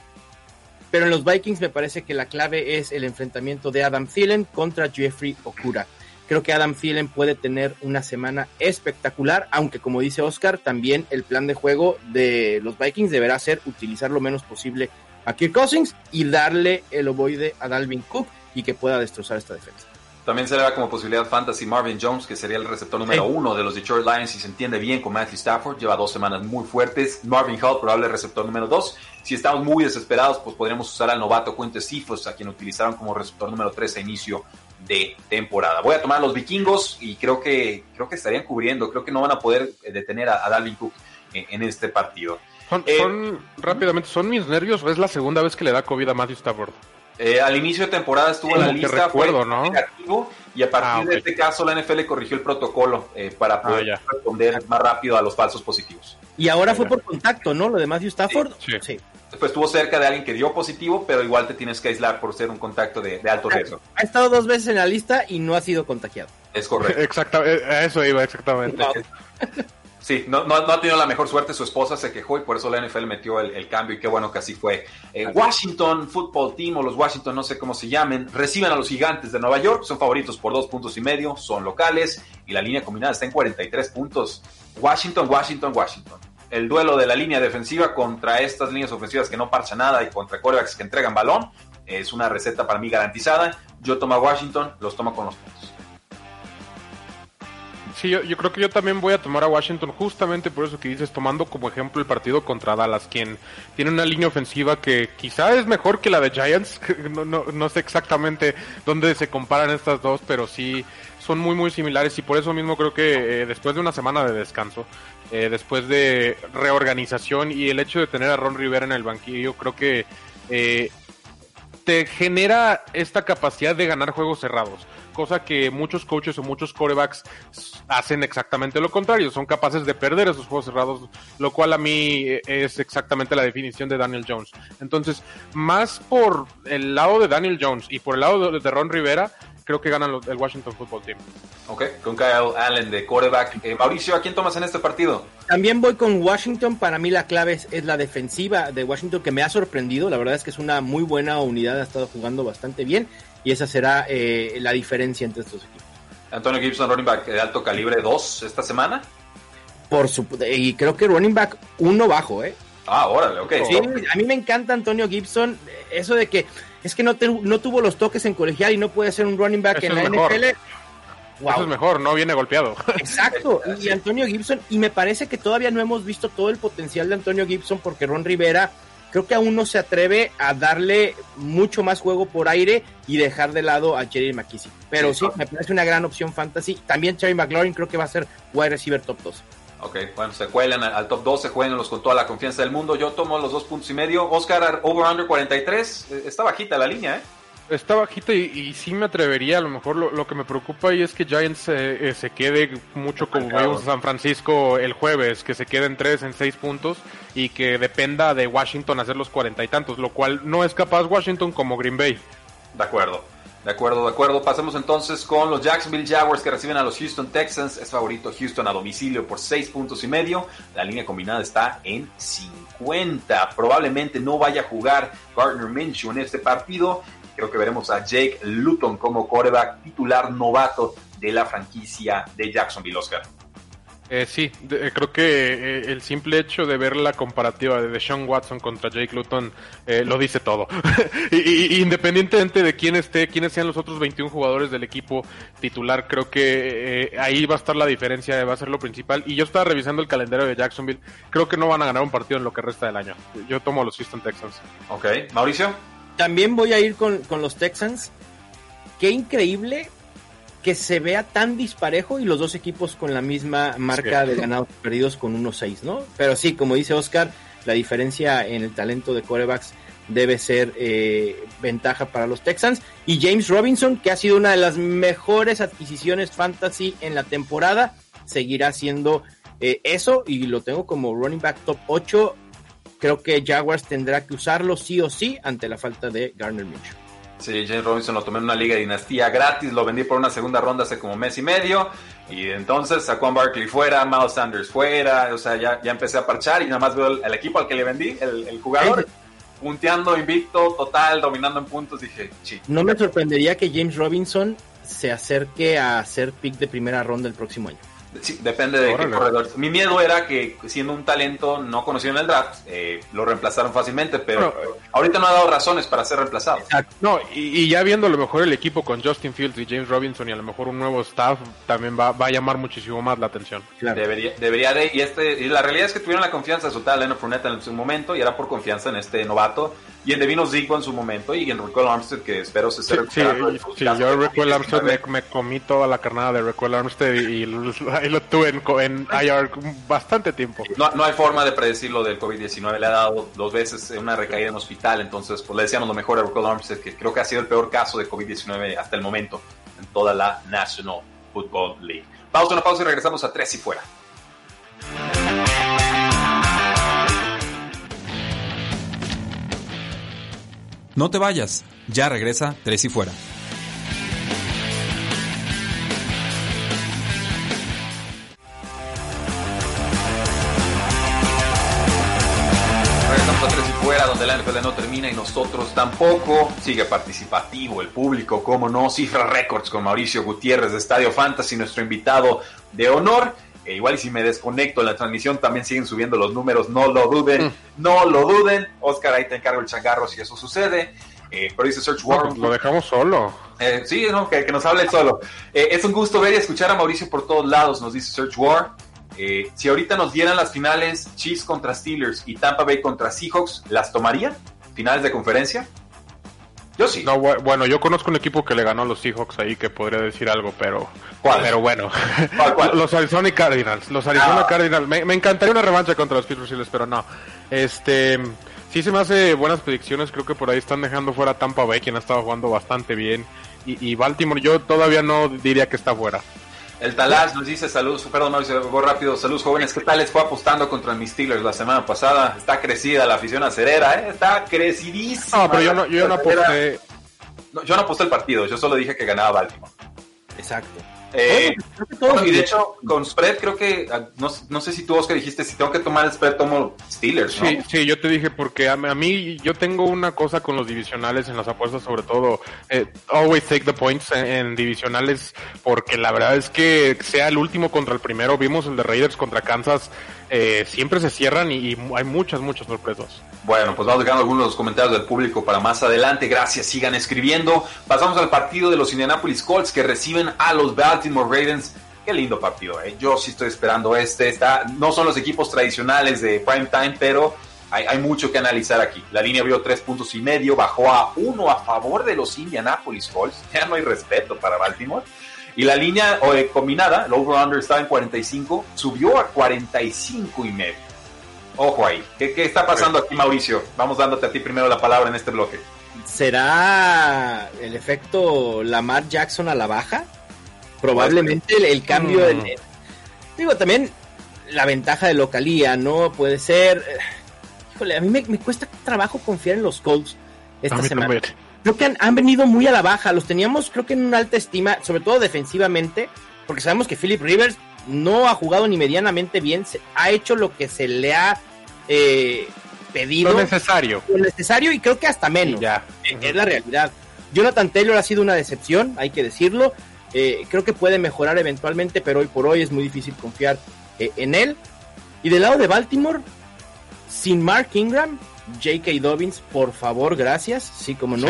pero en los Vikings me parece que la clave es el enfrentamiento de Adam Thielen contra Jeffrey Okura. Creo que Adam Thielen puede tener una semana espectacular, aunque como dice Oscar, también el plan de juego de los Vikings deberá ser utilizar lo menos posible a Kirk Cousins y darle el ovoide a Dalvin Cook y que pueda destrozar esta defensa. También se le da como posibilidad fantasy Marvin Jones, que sería el receptor número uno de los Detroit Lions y se entiende bien con Matthew Stafford. Lleva dos semanas muy fuertes. Marvin Hall, probable receptor número dos. Si estamos muy desesperados, pues podríamos usar al novato Quinte Sifos, a quien utilizaron como receptor número tres a inicio de temporada. Voy a tomar a los vikingos y creo que, creo que estarían cubriendo. Creo que no van a poder eh, detener a, Dalvin Cook en, este partido. Son, eh, rápidamente, ¿son mis nervios o es la segunda vez que le da COVID a Matthew Stafford? Eh, al inicio de temporada estuvo en la lista, recuerdo, ¿no? Y a partir ah, de este caso la NFL corrigió el protocolo eh, para ah, poder responder más rápido a los falsos positivos. Y ahora fue por contacto, ¿no? Lo de Matthew Stafford. Sí. sí. Después estuvo cerca de alguien que dio positivo, pero igual te tienes que aislar por ser un contacto de, alto riesgo. Ha estado dos veces en la lista y no ha sido contagiado. Es correcto. Exactamente, a eso iba exactamente. Sí, no, no, ha tenido la mejor suerte, su esposa se quejó y por eso la NFL metió el, cambio y qué bueno que así fue. Eh, Washington Football Team o los Washington, no sé cómo se llamen, reciben a los gigantes de Nueva York, son favoritos por dos puntos y medio, son locales y la línea combinada está en 43 puntos. Washington, Washington, Washington. El duelo de la línea defensiva contra estas líneas ofensivas que no parchan nada y contra corebacks que entregan balón es una receta para mí garantizada. Yo tomo a Washington, los tomo con los puntos. Yo, creo que yo también voy a tomar a Washington justamente por eso que dices, tomando como ejemplo el partido contra Dallas, quien tiene una línea ofensiva que quizá es mejor que la de Giants. No sé exactamente dónde se comparan estas dos, pero sí son muy muy similares y por eso mismo creo que eh, después de una semana de descanso, eh, después de reorganización y el hecho de tener a Ron Rivera en el banquillo, creo que eh, te genera esta capacidad de ganar juegos cerrados cosa que muchos coaches o muchos corebacks hacen exactamente lo contrario, son capaces de perder esos juegos cerrados, lo cual a mí es exactamente la definición de Daniel Jones. Entonces, más por el lado de Daniel Jones y por el lado de Ron Rivera, creo que ganan el Washington Football Team. Ok, con Kyle Allen de quarterback. Eh, Mauricio, ¿a quién tomas en este partido? También voy con Washington. Para mí la clave es, la defensiva de Washington que me ha sorprendido. La verdad es que es una muy buena unidad, ha estado jugando bastante bien y esa será eh, la diferencia entre estos equipos. Antonio Gibson, running back de alto calibre 2 esta semana. Por su, y creo que running back 1 bajo, ¿eh? Ah, órale, ok. Sí, a mí me encanta Antonio Gibson, eso de que es que no, no tuvo los toques en colegial y no puede ser un running back en la NFL. Wow. Eso es mejor, no viene golpeado. Exacto, y Antonio Gibson, y me parece que todavía no hemos visto todo el potencial de Antonio Gibson porque Ron Rivera creo que aún no se atreve a darle mucho más juego por aire y dejar de lado a Jerry McKissick. Pero sí, me parece una gran opción fantasy. También Terry McLaurin creo que va a ser wide receiver top 2. Ok, bueno, se cuelan al top 2, se juegan los con toda la confianza del mundo. Yo tomo los dos puntos y medio. Oscar, over-under 43. Eh, está bajita la línea, ¿eh? Está bajita y, sí me atrevería. A lo mejor lo, que me preocupa ahí es que Giants eh, eh, se quede mucho como vimos San Francisco el jueves, que se quede en 3, en 6 puntos y que dependa de Washington hacer los cuarenta y tantos, lo cual no es capaz Washington como Green Bay. De acuerdo. De acuerdo, de acuerdo. Pasemos entonces con los Jacksonville Jaguars que reciben a los Houston Texans. Es favorito Houston a domicilio por 6 puntos y medio. La línea combinada está en 50. Probablemente no vaya a jugar Gardner Minshew en este partido. Creo que veremos a Jake Luton como coreback titular novato de la franquicia de Jacksonville, Oscar. Eh, sí, eh, creo que eh, el simple hecho de ver la comparativa de Sean Watson contra Jake Luton eh, lo dice todo. y, independientemente de quién esté, quiénes sean los otros 21 jugadores del equipo titular, creo que ahí va a estar la diferencia, va a ser lo principal. Y yo estaba revisando el calendario de Jacksonville, creo que no van a ganar un partido en lo que resta del año. Yo tomo a los Houston Texans. Ok, Mauricio. También voy a ir con, con los Texans. Qué increíble que se vea tan disparejo y los dos equipos con la misma marca de ganados perdidos con 1-6, ¿no? Pero sí, como dice Oscar, la diferencia en el talento de corebacks debe ser eh, ventaja para los Texans. Y James Robinson, que ha sido una de las mejores adquisiciones fantasy en la temporada, seguirá siendo eh, eso y lo tengo como running back top 8. Creo que Jaguars tendrá que usarlo sí o sí ante la falta de Garner Mitchell. Sí, James Robinson lo tomé en una liga de dinastía gratis, lo vendí por una segunda ronda hace como mes y medio. Y entonces sacó a Barkley fuera, Miles Sanders fuera, o sea, ya, ya empecé a parchar y nada más veo el, equipo al que le vendí, el, jugador. punteando invicto, total, dominando en puntos, dije, sí. No me sorprendería que James Robinson se acerque a ser pick de primera ronda el próximo año. Sí, depende de qué corredor. Mi miedo era que siendo un talento no conocido en el draft, eh, lo reemplazaron fácilmente, pero ahorita no ha dado razones para ser reemplazado. No, y, ya viendo a lo mejor el equipo con Justin Fields y James Robinson y a lo mejor un nuevo staff, también va, va a llamar muchísimo más la atención. Debería, debería de, y este, y la realidad es que tuvieron la confianza a Leonard Fournette en su momento y era por confianza en este novato y en Devino Zico en su momento y en Requel Armstead que espero se sí, sí, sí, yo Requel Armstead me, me, comí toda la carnada de Requel Armstead y, ahí lo tuve en, en, IR bastante tiempo. No, no hay forma de predecir lo del COVID-19, le ha dado dos veces una recaída en hospital, entonces pues le decíamos lo mejor a Requel Armstead que creo que ha sido el peor caso de COVID-19 hasta el momento en toda la National Football League. Vamos a una pausa y regresamos a tres y fuera. No te vayas, ya regresa Tres y Fuera. Regresamos a Tres y Fuera, donde la NFL no termina y nosotros tampoco. Sigue participativo el público, como no, cifra récords con Mauricio Gutiérrez de Estadio Fantasy, nuestro invitado de honor. E igual y si me desconecto en la transmisión también siguen subiendo los números, no lo duden, mm. no lo duden. Oscar, ahí te encargo el changarro si eso sucede. Eh, pero dice Search Warren. lo dejamos solo. Eh, sí, no, que, nos hable solo. Eh, es un gusto ver y escuchar a Mauricio por todos lados, nos dice Search War. si ahorita nos dieran las finales Chiefs contra Steelers y Tampa Bay contra Seahawks, ¿las tomarían? ¿Finales de conferencia? Yo sí. No, bueno, yo conozco un equipo que le ganó a los Seahawks ahí que podría decir algo, pero. Pero bueno. los Arizona Cardinals. Los Arizona ah. Cardinals. Me, encantaría una revancha contra los Pittsburgh Steelers, pero no. Este. Sí se me hace buenas predicciones. Creo que por ahí están dejando fuera Tampa Bay, quien ha estado jugando bastante bien. Y, y Baltimore, yo todavía no diría que está fuera. El Talás nos dice saludos, perdón Mauricio, rápido, saludos jóvenes, ¿qué tal les fue apostando contra mis Steelers la semana pasada? Está crecida la afición acerera, ¿eh? está crecidísima. No, pero yo no, yo no aposté. yo no aposté el partido, yo solo dije que ganaba Baltimore. Exacto. Eh, y de hecho, con spread creo que, ah, no, sé si tú, Oscar, dijiste, si tengo que tomar el spread, tomo Steelers, Sí, sí, yo te dije, porque a, mí, yo tengo una cosa con los divisionales en las apuestas, sobre todo, eh, always take the points en, divisionales, porque la verdad es que sea el último contra el primero, vimos el de Raiders contra Kansas, eh, siempre se cierran y, hay muchas, muchas sorpresas. Bueno, pues vamos dejando algunos comentarios del público para más adelante. Gracias, sigan escribiendo. Pasamos al partido de los Indianapolis Colts que reciben a los Baltimore Ravens. Qué lindo partido, ¿eh? Yo sí estoy esperando este. Está, no son los equipos tradicionales de prime time, pero hay, hay, mucho que analizar aquí. La línea vio tres puntos y medio, bajó a uno a favor de los Indianapolis Colts. Ya no hay respeto para Baltimore. Y la línea eh, combinada, el over-under estaba en 45, subió a 45 y medio. Ojo ahí. ¿Qué, está pasando aquí, Mauricio? Vamos dándote a ti primero la palabra en este bloque. ¿Será el efecto Lamar Jackson a la baja? Probablemente el, cambio mm. Digo, también la ventaja de localía, ¿no? Puede ser... Híjole, a mí me, cuesta trabajo confiar en los Colts esta semana creo que han, venido muy a la baja. Los teníamos, creo que en una alta estima, sobre todo defensivamente, porque sabemos que Philip Rivers no ha jugado ni medianamente bien, ha hecho lo que se le ha eh, pedido. Lo necesario. Lo necesario y creo que hasta menos. Ya. Es la realidad. Jonathan Taylor ha sido una decepción, hay que decirlo. Eh, creo que puede mejorar eventualmente, pero hoy por hoy es muy difícil confiar eh, en él. Y del lado de Baltimore, sin Mark Ingram, J.K. Dobbins, por favor, gracias. Sí, como no.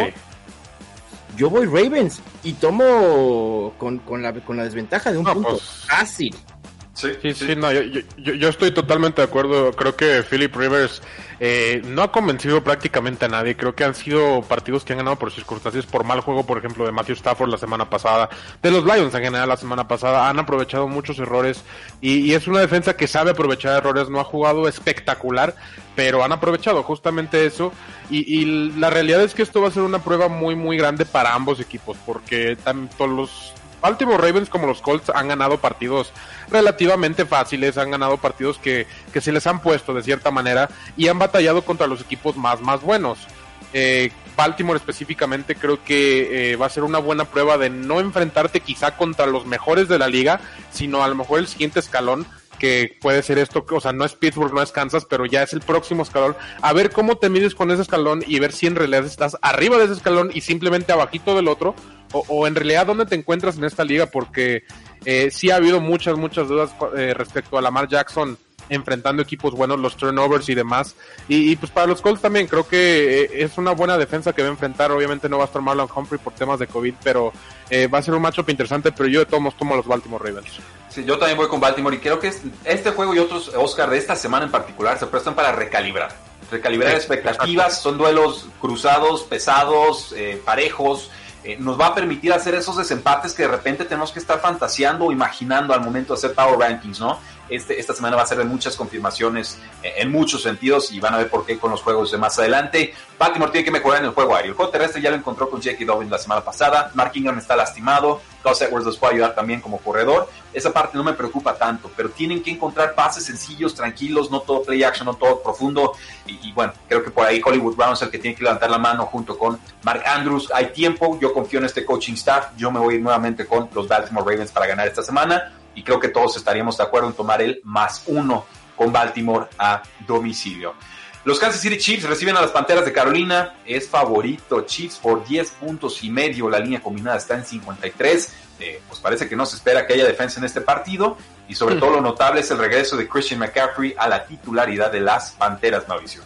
Yo voy Ravens y tomo con, la, con la desventaja de un punto pues, fácil. Sí, sí, sí, no, yo, yo, yo, estoy totalmente de acuerdo. Creo que Philip Rivers eh, no ha convencido prácticamente a nadie. Creo que han sido partidos que han ganado por circunstancias, por mal juego, por ejemplo, de Matthew Stafford la semana pasada, de los Lions en general la semana pasada. Han aprovechado muchos errores y, y es una defensa que sabe aprovechar errores. No ha jugado espectacular, pero han aprovechado justamente eso. Y, y la realidad es que esto va a ser una prueba muy, muy grande para ambos equipos, porque tanto los Baltimore Ravens como los Colts han ganado partidos relativamente fáciles, han ganado partidos que, se les han puesto de cierta manera y han batallado contra los equipos más, más buenos. Eh, Baltimore específicamente creo que eh, va a ser una buena prueba de no enfrentarte quizá contra los mejores de la liga, sino a lo mejor el siguiente escalón que puede ser esto, o sea, no es Pittsburgh, no es Kansas, pero ya es el próximo escalón. A ver cómo te mides con ese escalón y ver si en realidad estás arriba de ese escalón y simplemente abajito del otro, o, en realidad dónde te encuentras en esta liga, porque eh, sí ha habido muchas, muchas dudas eh, respecto a Lamar Jackson enfrentando equipos buenos, los turnovers y demás. Y, pues para los Colts también creo que eh, es una buena defensa que va a enfrentar. Obviamente no va a estar Marlon Humphrey por temas de COVID, pero eh, va a ser un matchup interesante. Pero yo de todos modos tomo a los Baltimore Ravens. Sí, yo también voy con Baltimore y creo que este juego y otros, Oscar, de esta semana en particular, se prestan para recalibrar. Recalibrar expectativas, son duelos cruzados, pesados, eh, parejos. Nos va a permitir hacer esos desempates que de repente tenemos que estar fantaseando o imaginando al momento de hacer Power Rankings, ¿no? Este, esta semana va a ser de muchas confirmaciones eh, en muchos sentidos y van a ver por qué con los juegos de más adelante. Baltimore tiene que mejorar en el juego aéreo. El juego terrestre ya lo encontró con Jackie Dobbins la semana pasada. Mark Ingram está lastimado. Gus Edwards los puede ayudar también como corredor. Esa parte no me preocupa tanto, pero tienen que encontrar pases sencillos, tranquilos, no todo play action, no todo profundo. Y, y, bueno, creo que por ahí Hollywood Brown es el que tiene que levantar la mano junto con Mark Andrews. Hay tiempo, yo confío en este coaching staff. Yo me voy nuevamente con los Baltimore Ravens para ganar esta semana y creo que todos estaríamos de acuerdo en tomar el más uno con Baltimore a domicilio. Los Kansas City Chiefs reciben a las Panteras de Carolina. Es favorito Chiefs por 10 puntos y medio. La línea combinada está en 53. Eh, pues parece que no se espera que haya defensa en este partido. Y sobre todo lo notable es el regreso de Christian McCaffrey a la titularidad de las Panteras, Mauricio.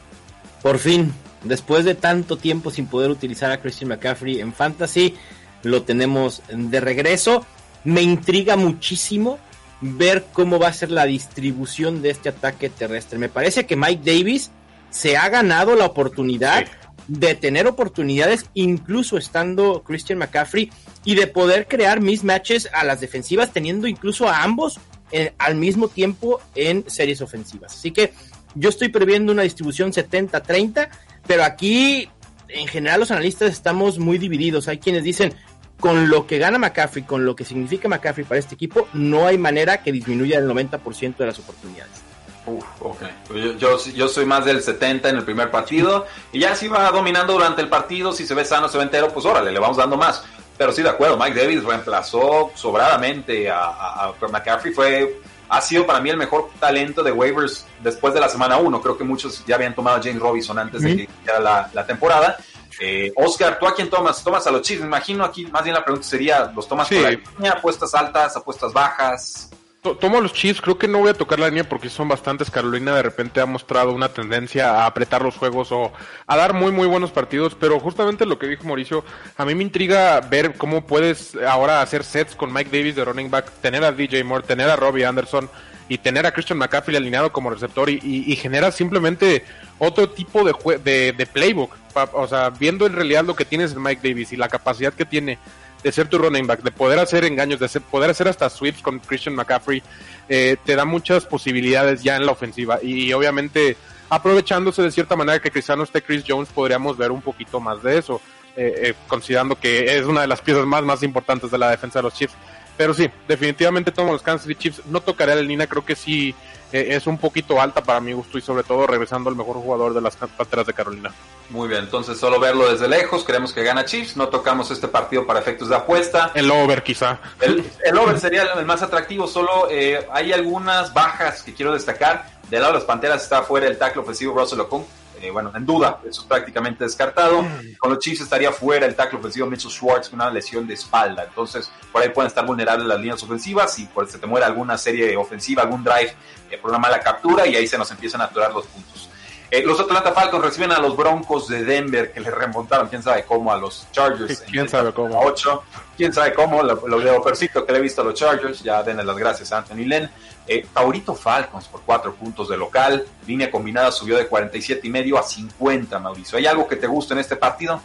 Por fin, después de tanto tiempo sin poder utilizar a Christian McCaffrey en Fantasy, lo tenemos de regreso. Me intriga muchísimo ver cómo va a ser la distribución de este ataque terrestre. Me parece que Mike Davis se ha ganado la oportunidad de tener oportunidades, incluso estando Christian McCaffrey, y de poder crear mismatches a las defensivas, teniendo incluso a ambos eh, al mismo tiempo en series ofensivas. Así que yo estoy previendo una distribución 70-30, pero aquí en general los analistas estamos muy divididos. Hay quienes dicen, con lo que gana McCaffrey, con lo que significa McCaffrey para este equipo, no hay manera que disminuya el 90% de las oportunidades. Uf, ok. Pues yo, yo, soy más del 70 en el primer partido y ya si va dominando durante el partido, si se ve sano, se ve entero, pues órale, le vamos dando más. Pero sí, de acuerdo, Mike Davis reemplazó sobradamente a, McCaffrey, fue, ha sido para mí el mejor talento de waivers después de la semana 1. Creo que muchos ya habían tomado a James Robinson antes de que iniciara la, la temporada eh, Oscar, ¿tú a quién tomas? ¿Tomas a los Chiefs? Me imagino aquí más bien la pregunta sería, ¿los tomas por la línea? ¿Apuestas altas? ¿Apuestas bajas? Tomo los Chiefs, creo que no voy a tocar la línea porque son bastantes. Carolina de repente ha mostrado una tendencia a apretar los juegos o a dar muy muy buenos partidos, pero justamente lo que dijo Mauricio, a mí me intriga ver cómo puedes ahora hacer sets con Mike Davis de running back, tener a DJ Moore, tener a Robbie Anderson y tener a Christian McCaffrey alineado como receptor y, y, genera simplemente otro tipo de, de, de playbook. O sea, viendo en realidad lo que tienes en Mike Davis y la capacidad que tiene de ser tu running back, de poder hacer engaños, de poder hacer hasta sweeps con Christian McCaffrey, eh, te da muchas posibilidades ya en la ofensiva. Y, obviamente, aprovechándose de cierta manera que Cristiano esté Chris Jones, podríamos ver un poquito más de eso, eh, eh, considerando que es una de las piezas más, más importantes de la defensa de los Chiefs. Pero sí, definitivamente tomo los Kansas City Chiefs. No tocaré a la línea, creo que sí es un poquito alta para mi gusto y sobre todo regresando al mejor jugador de las Panteras de Carolina. Muy bien, entonces solo verlo desde lejos, creemos que gana Chiefs, no tocamos este partido para efectos de apuesta. El over quizá. El, over sería el más atractivo, solo eh, hay algunas bajas que quiero destacar. Del lado de las Panteras está fuera el tackle ofensivo Russell Okung, eh, bueno, en duda, eso es prácticamente descartado. Con los Chiefs estaría fuera el tackle ofensivo Mitchell Schwartz con una lesión de espalda. Entonces, por ahí pueden estar vulnerables las líneas ofensivas y por se te muere alguna serie ofensiva, algún drive eh, por una mala captura y ahí se nos empiezan a aturar los puntos. Eh, los Atlanta Falcons reciben a los Broncos de Denver que le remontaron, quién sabe cómo, a los Chargers. ¿Quién sabe cómo? 8. Quién sabe cómo, lo, lo veo que le he visto a los Chargers, ya denle las gracias a Anthony Lynn. Eh, favorito Falcons por cuatro puntos de local. Línea combinada subió de 47 y medio a 50, Mauricio. ¿Hay algo que te guste en este partido?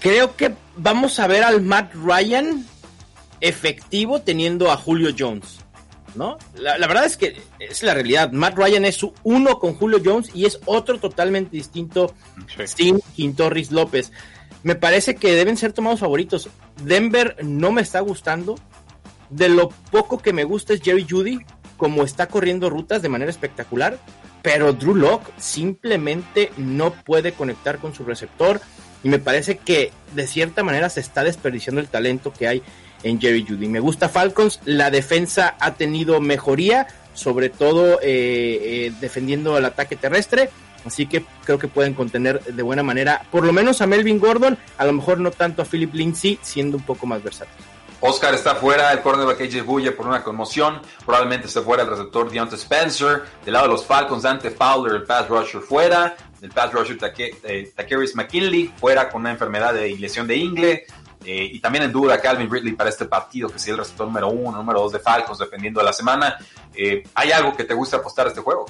Creo que vamos a ver al Matt Ryan efectivo teniendo a Julio Jones. ¿No? La, verdad es que es la realidad. Matt Ryan es su uno con Julio Jones y es otro totalmente distinto sin Quintorris López. Me parece que deben ser tomados favoritos. Denver no me está gustando. De lo poco que me gusta es Jerry Judy, como está corriendo rutas de manera espectacular, pero Drew Locke simplemente no puede conectar con su receptor y me parece que de cierta manera se está desperdiciando el talento que hay en Jerry Judy. Me gusta Falcons, la defensa ha tenido mejoría, sobre todo eh, eh, defendiendo el ataque terrestre. Así que creo que pueden contener de buena manera, por lo menos a Melvin Gordon, a lo mejor no tanto a Philip Lindsay, siendo un poco más versátil. Oscar está fuera, el cornerback AJ Buye por una conmoción, probablemente esté fuera el receptor Deontay Spencer, del lado de los Falcons Dante Fowler, el pass rusher fuera, el pass rusher eh, Takeris McKinley fuera con una enfermedad de lesión de ingle, eh, y también en duda Calvin Ridley para este partido, que sea el receptor número uno, número dos de Falcons, dependiendo de la semana. Eh, ¿Hay algo que te guste apostar a este juego?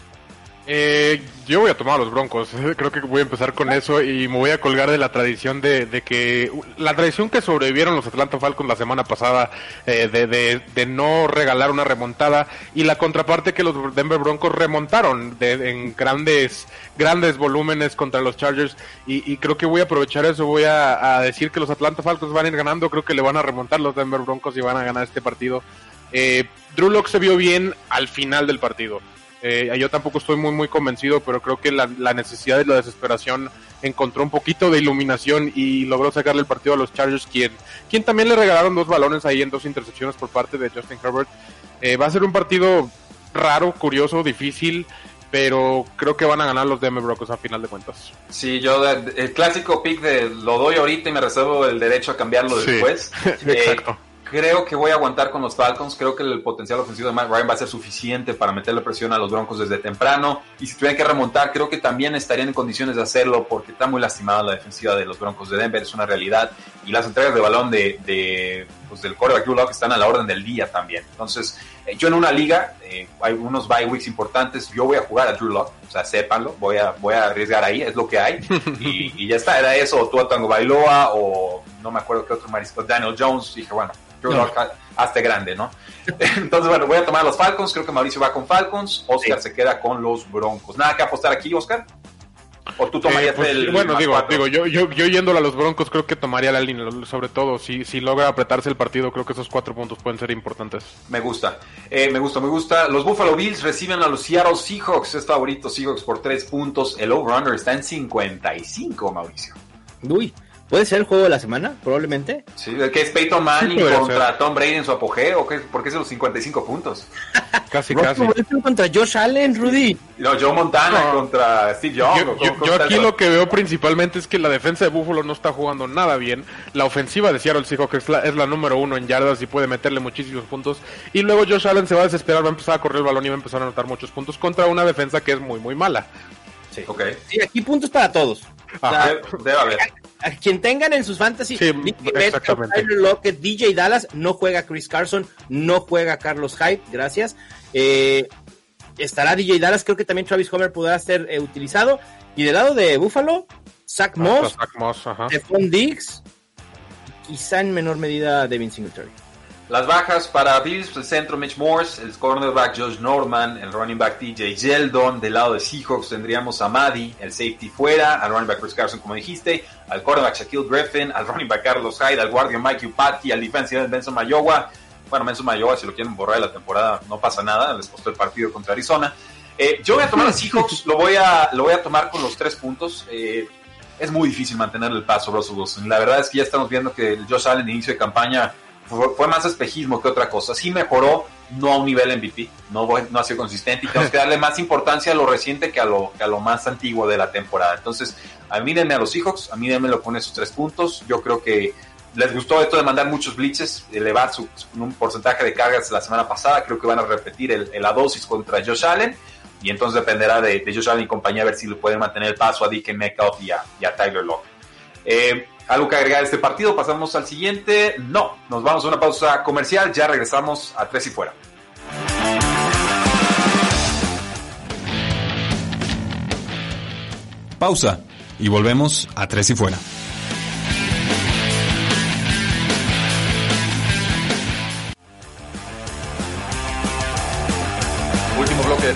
Eh, yo voy a tomar a los Broncos. Creo que voy a empezar con eso y me voy a colgar de la tradición de, que la tradición que sobrevivieron los Atlanta Falcons la semana pasada eh, de, no regalar una remontada y la contraparte que los Denver Broncos remontaron en grandes grandes volúmenes contra los Chargers y, creo que voy a aprovechar eso. Voy a, decir que los Atlanta Falcons van a ir ganando. Creo que le van a remontar los Denver Broncos y van a ganar este partido. Eh, Drew Locke se vio bien al final del partido eh, yo tampoco estoy muy muy convencido, pero creo que la, necesidad y la desesperación encontró un poquito de iluminación y logró sacarle el partido a los Chargers, quien, quien también le regalaron dos balones ahí en dos intercepciones por parte de Justin Herbert. Eh, va a ser un partido raro, curioso, difícil, pero creo que van a ganar los Denver Broncos a final de cuentas. Sí, yo el clásico pick de lo doy ahorita y me reservo el derecho a cambiarlo después. Exacto. Creo que voy a aguantar con los Falcons. Creo que el potencial ofensivo de Mike Ryan va a ser suficiente para meterle presión a los Broncos desde temprano. Y si tuvieran que remontar, creo que también estarían en condiciones de hacerlo porque está muy lastimada la defensiva de los Broncos de Denver. Es una realidad. Y las entregas de balón de, de pues, del quarterback Drew Locke están a la orden del día también. Entonces, eh, yo en una liga, eh, hay unos bye weeks importantes. Yo voy a jugar a Drew Locke. O sea, sépanlo. Voy a, voy a arriesgar ahí. Es lo que hay. y, ya está. Era eso. O tú a Tango Bailoa o no me acuerdo qué otro marisco. Daniel Jones. Dije, bueno hasta grande, ¿no? Entonces, bueno, voy a tomar a los Falcons. Creo que Mauricio va con Falcons. Oscar se queda con los Broncos. ¿Nada que apostar aquí, Oscar? ¿O tú tomarías pues, el.? Bueno, digo, digo yo, yo, yo yéndole a los Broncos, creo que tomaría la línea. Sobre todo, si, si logra apretarse el partido, creo que esos cuatro puntos pueden ser importantes. Me gusta. Eh, me gusta, me gusta. Los Buffalo Bills reciben a los Seattle Seahawks. Es favorito Seahawks por tres puntos. El over-under está en 55, Mauricio. Uy. ¿Puede ser el juego de la semana? Probablemente. Sí, que es Peyton Manning contra Tom Brady en su apogeo. ¿Por qué es los 55 puntos? casi, casi. contra Josh Allen, Rudy. No, Joe Montana contra Steve Young. Yo, aquí lo que veo principalmente es que la defensa de Buffalo no está jugando nada bien. La ofensiva de Seattle Seahawks es la, es la número uno en yardas y puede meterle muchísimos puntos. Y luego Josh Allen se va a desesperar, va a empezar a correr el balón y va a empezar a anotar muchos puntos contra una defensa que es muy, muy mala. Sí. Okay. sí, aquí puntos para todos. Debe haber a quien tengan en sus fantasy, DJ Dallas, no juega Chris Carson, no juega Carlos Hyde, gracias. Eh, estará DJ Dallas, creo que también Travis Homer podrá ser eh, utilizado. Y del lado de Buffalo, Zach Moss, Stephon Diggs, quizá en menor medida Devin Singletary. Las bajas para Bills, el centro Mitch Morse, el cornerback Josh Norman, el running back TJ Yeldon. Del lado de Seahawks tendríamos a Maddy, el safety fuera, al running back Chris Carson, como dijiste, al cornerback Shaquille Griffin, al running back Carlos Hyde, al guardia Mike Upati, al defensive Benson Mayowa. Bueno, Benson Mayowa, si lo quieren borrar de la temporada, no pasa nada, les costó el partido contra Arizona. Eh, yo voy a tomar a Seahawks, lo voy a, lo voy a tomar con los tres puntos. Eh, es muy difícil mantener el paso Russell Wilson. La verdad es que ya estamos viendo que el Josh Allen, inicio de campaña, fue, más espejismo que otra cosa. Sí mejoró, no a un nivel MVP, no, no ha sido consistente y tenemos que darle más importancia a lo reciente que a lo, que a lo más antiguo de la temporada. Entonces, a mí denme a los Seahawks, a mí denme lo pone esos tres puntos. Yo creo que les gustó esto de mandar muchos blitzes, elevar su, un porcentaje de cargas la semana pasada. Creo que van a repetir el, la dosis contra Josh Allen. Y entonces dependerá de, Josh Allen y compañía a ver si le pueden mantener el paso a DK Metcalf y a, y a Tyler Lock. Eh, ¿Algo que agregar a este partido? Pasamos al siguiente. No, nos vamos a una pausa comercial. Ya regresamos a Tres y Fuera. Pausa y volvemos a Tres y Fuera.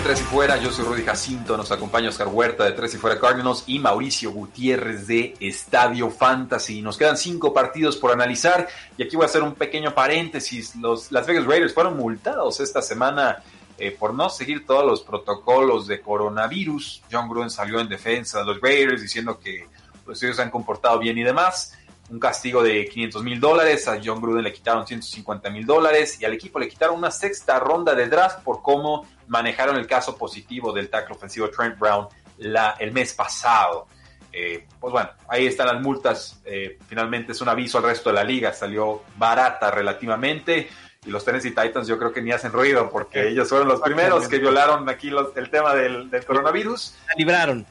Tres y Fuera, yo soy Rudy Jacinto, nos acompaña Oscar Huerta de Tres y Fuera Cardinals y Mauricio Gutiérrez de Estadio Fantasy. Nos quedan cinco partidos por analizar y aquí voy a hacer un pequeño paréntesis. Los Las Vegas Raiders fueron multados esta semana eh, por no seguir todos los protocolos de coronavirus. John Gruden salió en defensa de los Raiders diciendo que ellos se han comportado bien y demás. un castigo de 500 mil dólares, a John Gruden le quitaron 150 mil dólares y al equipo le quitaron una sexta ronda de draft por cómo manejaron el caso positivo del tackle ofensivo Trent Brown la, el mes pasado. Eh, pues bueno, ahí están las multas. Eh, finalmente es un aviso al resto de la liga. Salió barata relativamente. Y los Tennessee Titans yo creo que ni hacen ruido porque ellos fueron los primeros que violaron aquí el tema del, coronavirus. La libraron.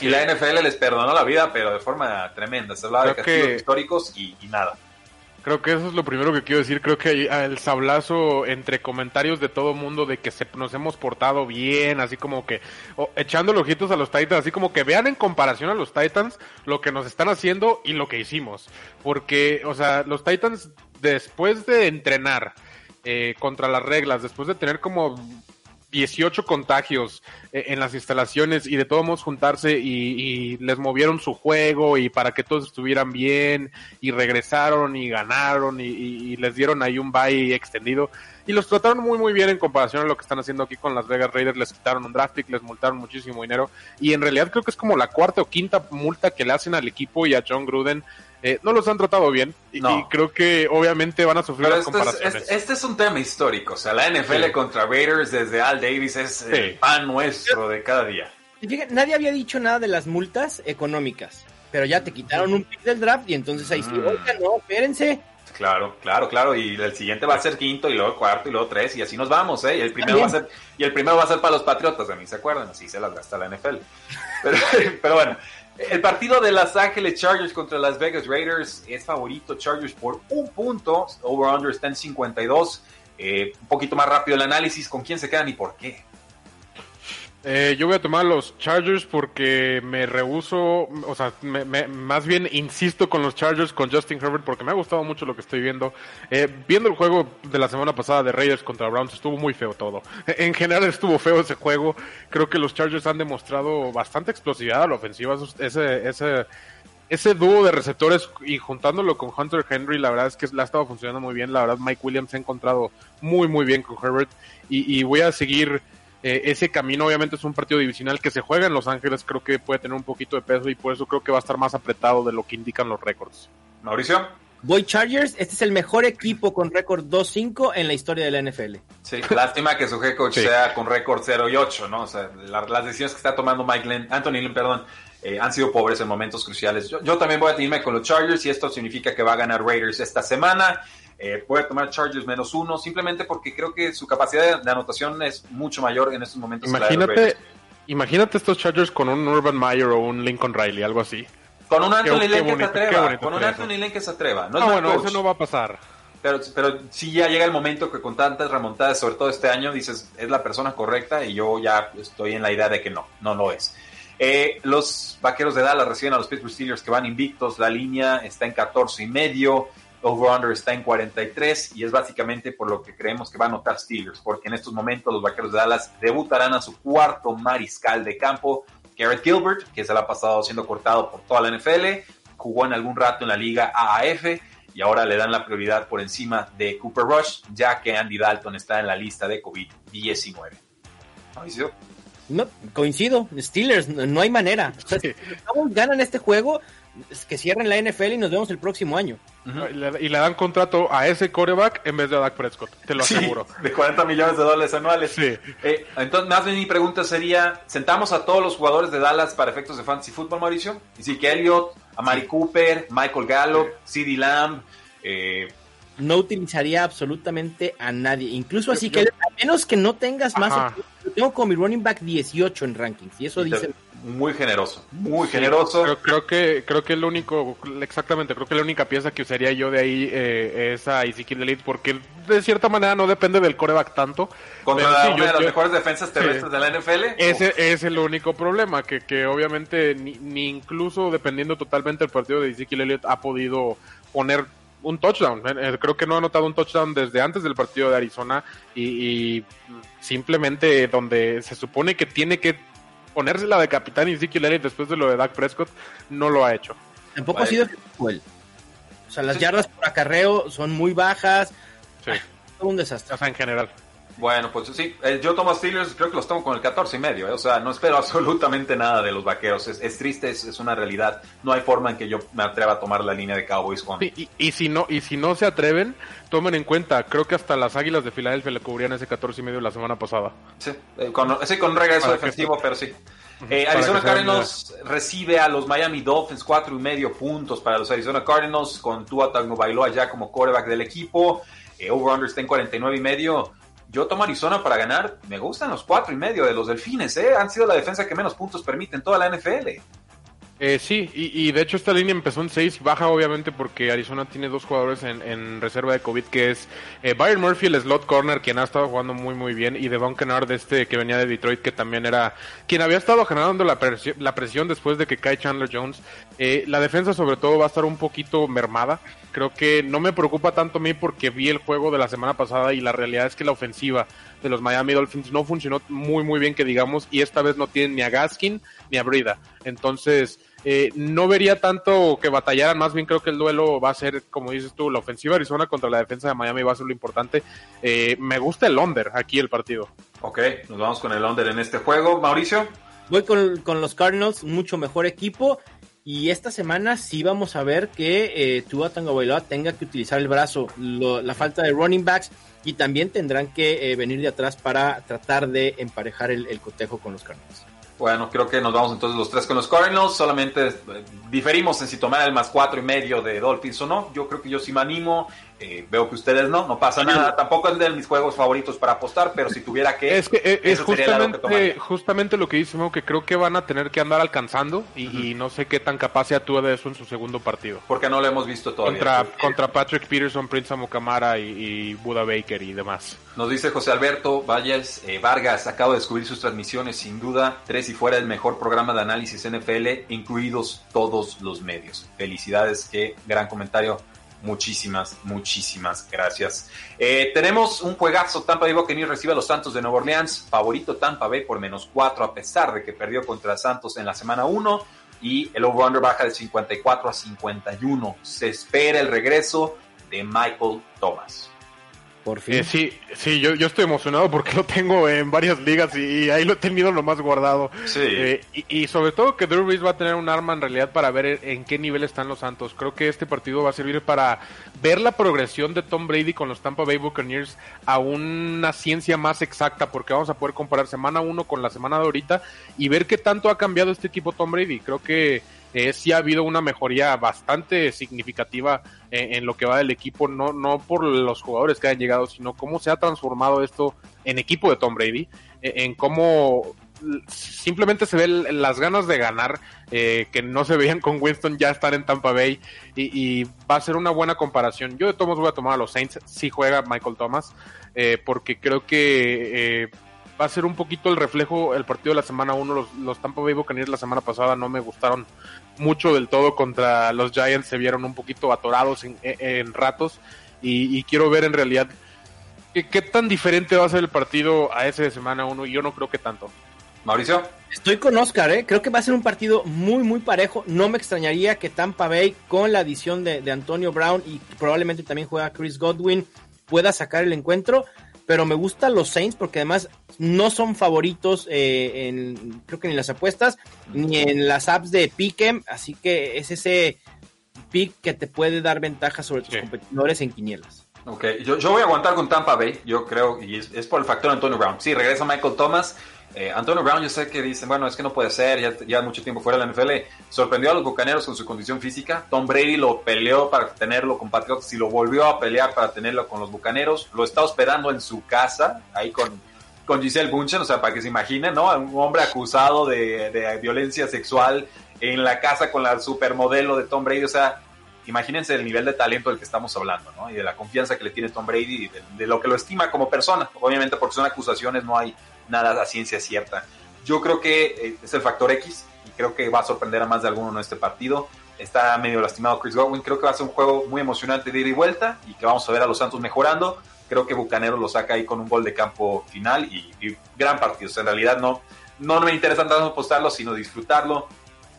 Y la NFL les perdonó la vida, pero de forma tremenda. Se hablaba de castigos históricos y, nada. Creo que eso es lo primero que quiero decir. Creo que el sablazo entre comentarios de todo mundo de que se, nos hemos portado bien, así como que echando los ojitos a los Titans, así como que vean en comparación a los Titans lo que nos están haciendo y lo que hicimos. Porque, o sea, los Titans después de entrenar eh, contra las reglas, después de tener como 18 contagios en las instalaciones y de todos modos juntarse y, les movieron su juego y para que todos estuvieran bien y regresaron y ganaron y, les dieron ahí un bye extendido. Y los trataron muy muy bien en comparación a lo que están haciendo aquí con las Vegas Raiders, les quitaron un draft les multaron muchísimo dinero. Y en realidad creo que es como la cuarta o quinta multa que le hacen al equipo y a John Gruden. Eh, no los han tratado bien y, creo que obviamente van a sufrir las comparaciones. este es un tema histórico, o sea, la NFL contra Raiders desde Al Davis es el pan nuestro de cada día. nadie había dicho nada de las multas económicas, pero ya te quitaron un pick del draft y entonces ahí sí, mm. no, espérense. Claro, claro, claro. Y el siguiente va a ser quinto y luego cuarto y luego tres y así nos vamos, ¿eh? Y el primero va a ser y el primero va a ser para los Patriotas, de mí se acuerdan, así se las gasta la NFL. Pero, pero bueno, el partido de Los Ángeles Chargers contra Las Vegas Raiders es favorito Chargers por un punto. Over-under está en 52. Eh, un poquito más rápido el análisis. ¿Con quién se quedan y por qué? Eh, yo voy a tomar los Chargers porque me rehuso, o sea, más bien insisto con los Chargers, con Justin Herbert, porque me ha gustado mucho lo que estoy viendo. Eh, viendo el juego de la semana pasada de Raiders contra Browns, estuvo muy feo todo. En general estuvo feo ese juego. Creo que los Chargers han demostrado bastante explosividad a la ofensiva. Ese, ese, ese dúo de receptores y juntándolo con Hunter Henry, la verdad es que le ha estado funcionando muy bien. La verdad, Mike Williams se ha encontrado muy, muy bien con Herbert. y voy a seguir eh, ese camino obviamente es un partido divisional que se juega en Los Ángeles, creo que puede tener un poquito de peso y por eso creo que va a estar más apretado de lo que indican los récords. Mauricio. Voy Chargers, este es el mejor equipo con récord 2-5 en la historia de la NFL. Sí, lástima que su head coach sea con récord 0 y 8, ¿no? O sea, las decisiones que está tomando Mike Lynn, Anthony Lynn, perdón, eh, han sido pobres en momentos cruciales. Yo, yo también voy a irme con los Chargers y esto significa que va a ganar Raiders esta semana. Eh, puede tomar Chargers menos uno, simplemente porque creo que su capacidad de, anotación es mucho mayor en estos momentos. Imagínate, imagínate estos Chargers con un Urban Meyer o un Lincoln Riley, algo así. Con un Anthony Lynn que se atreva. Con un Anthony Lynn que se atreva. No, ah, bueno, eso no va a pasar. Pero, pero sí ya llega el momento que con tantas remontadas, sobre todo este año, dices, es la persona correcta y yo ya estoy en la idea de que no, no lo es. Eh, los vaqueros de Dallas reciben a los Pittsburgh Steelers que van invictos, la línea está en 14 y medio over-under está en 43 y es básicamente por lo que creemos que va a anotar Steelers, porque en estos momentos los Vaqueros de Dallas debutarán a su cuarto mariscal de campo, Garrett Gilbert, que se le ha pasado siendo cortado por toda la NFL, jugó en algún rato en la liga AAF y ahora le dan la prioridad por encima de Cooper Rush, ya que Andy Dalton está en la lista de COVID-19. No, coincido, Steelers, no, hay manera. si ganan este juego, que cierren la NFL y nos vemos el próximo año. y, le, dan contrato a ese coreback en vez de a Dak Prescott, te lo aseguro. de 40 millones de dólares anuales. Sí. Eh, entonces, más bien mi pregunta sería, ¿sentamos a todos los jugadores de Dallas para efectos de fantasy fútbol, Mauricio? Y sí, que Elliott, a Mari Cooper, Michael Gallup, CeeDee Lamb, eh, no utilizaría absolutamente a nadie. Incluso así que, a menos que no tengas más. tengo como mi running back 18 en rankings. Y eso dice muy generoso, muy generoso. Creo, que creo que el único, exactamente, creo que la única pieza que usaría yo de ahí eh, es a Ezekiel Elite, porque de cierta manera no depende del coreback tanto. Contra una de las mejores defensas terrestres de la NFL. Ese es el único problema, que, que obviamente ni, incluso dependiendo totalmente del partido de Ezekiel Elliott ha podido poner un touchdown. Eh, eh, creo que no ha anotado un touchdown desde antes del partido de Arizona y, y simplemente donde se supone que tiene que ponerse la de capitán Ezekiel Elliott después de lo de Dak Prescott, no lo ha hecho. Tampoco ha sido él. O sea, las yardas por acarreo son muy bajas. Sí. un desastre. en general. Bueno, pues sí, eh, yo tomo Steelers, creo que los tomo con el 14 y medio, eh, o sea, no espero absolutamente nada de los vaqueros, es, triste, es, una realidad, no hay forma en que yo me atreva a tomar la línea de Cowboys con... y, y, si no, y si no se atreven, tomen en cuenta, creo que hasta las Águilas de Filadelfia le cubrían ese 14 y medio la semana pasada. Sí, eh, con, sí, con un regreso defensivo, pero sí. Arizona Cardinals recibe a los Miami Dolphins cuatro y medio puntos para los Arizona Cardinals con Tua Tagovailoa ya como quarterback del equipo. over-under está en 49 y medio yo tomo Arizona para ganar. Me gustan los cuatro y medio de los Delfines, ¿eh? Han sido la defensa que menos puntos permite en toda la NFL. Eh, sí, y, de hecho esta línea empezó en 6, baja obviamente porque Arizona tiene dos jugadores en, reserva de COVID, que es eh, Byron Murphy, el slot corner, quien ha estado jugando muy muy bien, y Devon Kennard, este que venía de Detroit, que también era quien había estado generando la, presión, la presión después de que cae Chandler Jones. Eh, la defensa sobre todo va a estar un poquito mermada, creo que no me preocupa tanto a mí porque vi el juego de la semana pasada y la realidad es que la ofensiva de los Miami Dolphins no funcionó muy muy bien que digamos y esta vez no tienen ni a Gaskin ni a Brida. Entonces, eh, no vería tanto que batallaran, más bien creo que el duelo va a ser, como dices tú, la ofensiva de Arizona contra la defensa de Miami va a ser lo importante. Eh, me gusta el under aquí el partido. Ok, nos vamos con el under en este juego. Mauricio. Voy con, con los Cardinals, mucho mejor equipo. Y esta semana sí vamos a ver que eh, Tua Tagovailoa tenga que utilizar el brazo, la falta de running backs y también tendrán que eh, venir de atrás para tratar de emparejar el, el cotejo con los Cardinals. Bueno, creo que nos vamos entonces los tres con los Cardinals. Solamente eh, diferimos en si tomar el más cuatro y medio de Dolphins o no. Yo creo que yo sí me animo. Eh, veo que ustedes no, no pasa nada. Tampoco es de mis juegos favoritos para apostar, pero si tuviera que. Es que eh, es justamente, justamente lo que dice que creo que van a tener que andar alcanzando y, no sé qué tan capaz sea tú de eso en su segundo partido. Porque no lo hemos visto todavía. Contra, contra Patrick Peterson, Prince Amukamara y, y, Buda Baker y demás. Nos dice José Alberto Valles eh, Vargas, acabo de descubrir sus transmisiones, sin duda, tres y fuera el mejor programa de análisis NFL, incluidos todos los medios. Felicidades, qué gran comentario Muchísimas, muchísimas gracias. Eh, tenemos un juegazo. Tampa Bay Buccaneers recibe a los Santos de Nueva Orleans. Favorito Tampa Bay por menos 4 a pesar de que perdió contra Santos en la semana 1. Y el over-under baja de 54 a 51. Se espera el regreso de Michael Thomas. Por fin. Eh, sí, sí, yo, yo estoy emocionado porque lo tengo en varias ligas y, ahí lo he tenido lo más guardado. Sí. Eh, y, sobre todo que Drew Brees va a tener un arma en realidad para ver en qué nivel están los Santos. Creo que este partido va a servir para ver la progresión de Tom Brady con los Tampa Bay Buccaneers a una ciencia más exacta porque vamos a poder comparar semana 1 con la semana de ahorita y ver qué tanto ha cambiado este equipo Tom Brady. Creo que eh, sí ha habido una mejoría bastante significativa en, lo que va del equipo, no, no por los jugadores que han llegado, sino cómo se ha transformado esto en equipo de Tom Brady, eh, en cómo simplemente se ven las ganas de ganar eh, que no se veían con Winston ya estar en Tampa Bay y, va a ser una buena comparación. Yo de todos voy a tomar a los Saints si juega Michael Thomas eh, porque creo que eh, va a ser un poquito el reflejo el partido de la semana 1. Los, los, Tampa Bay Buccaneers la semana pasada no me gustaron mucho del todo contra los Giants. Se vieron un poquito atorados en, ratos. Y, quiero ver en realidad qué, qué, tan diferente va a ser el partido a ese de semana 1. Y yo no creo que tanto. Mauricio. Estoy con Oscar, ¿eh? creo que va a ser un partido muy, muy parejo. No me extrañaría que Tampa Bay, con la adición de, de Antonio Brown y probablemente también juega Chris Godwin, pueda sacar el encuentro pero me gustan los Saints porque además no son favoritos eh, en, creo que ni en las apuestas ni en las apps de Pick'em, así que es ese pick que te puede dar ventaja sobre tus competidores en quinielas. Ok, yo, yo, voy a aguantar con Tampa Bay, yo creo, y es, es por el factor Antonio Brown. Sí, regresa Michael Thomas, eh, Antonio Brown, yo sé que dicen, bueno, es que no puede ser, ya, ya mucho tiempo fuera de la NFL. Sorprendió a los bucaneros con su condición física. Tom Brady lo peleó para tenerlo con Patriots y lo volvió a pelear para tenerlo con los bucaneros. Lo está hospedando en su casa, ahí con, con Giselle Bunchen, o sea, para que se imaginen, ¿no? Un hombre acusado de, violencia sexual en la casa con la supermodelo de Tom Brady, o sea, imagínense el nivel de talento del que estamos hablando, ¿no? Y de la confianza que le tiene Tom Brady y de, lo que lo estima como persona. Obviamente, porque son acusaciones, no hay nada a ciencia cierta. Yo creo que eh, es el factor X y creo que va a sorprender a más de alguno en este partido. Está medio lastimado Chris Godwin. Creo que va a ser un juego muy emocionante de ida y vuelta y que vamos a ver a los Santos mejorando. Creo que Bucanero lo saca ahí con un gol de campo final y, gran partido. en realidad no, no me interesa tanto apostarlo, sino disfrutarlo.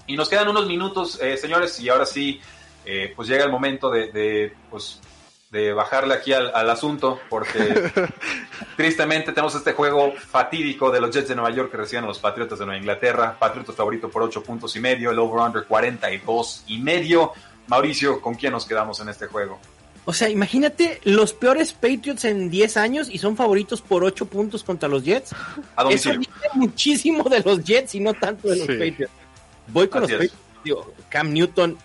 Y nos quedan unos minutos, eh, señores, y ahora sí, eh, pues llega el momento de, de pues, de bajarle aquí al, al asunto, porque tristemente tenemos este juego fatídico de los Jets de Nueva York que reciben a los Patriotas de Nueva Inglaterra. Patriotas favorito por 8 puntos y medio, el over-under 42 y medio. Mauricio, ¿con quién nos quedamos en este juego? O sea, imagínate los peores Patriots en 10 años y son favoritos por 8 puntos contra los Jets. A Eso dice muchísimo de los Jets y no tanto de los Sí. Patriots. Voy con Así los es. Patriots. Digo, Cam Newton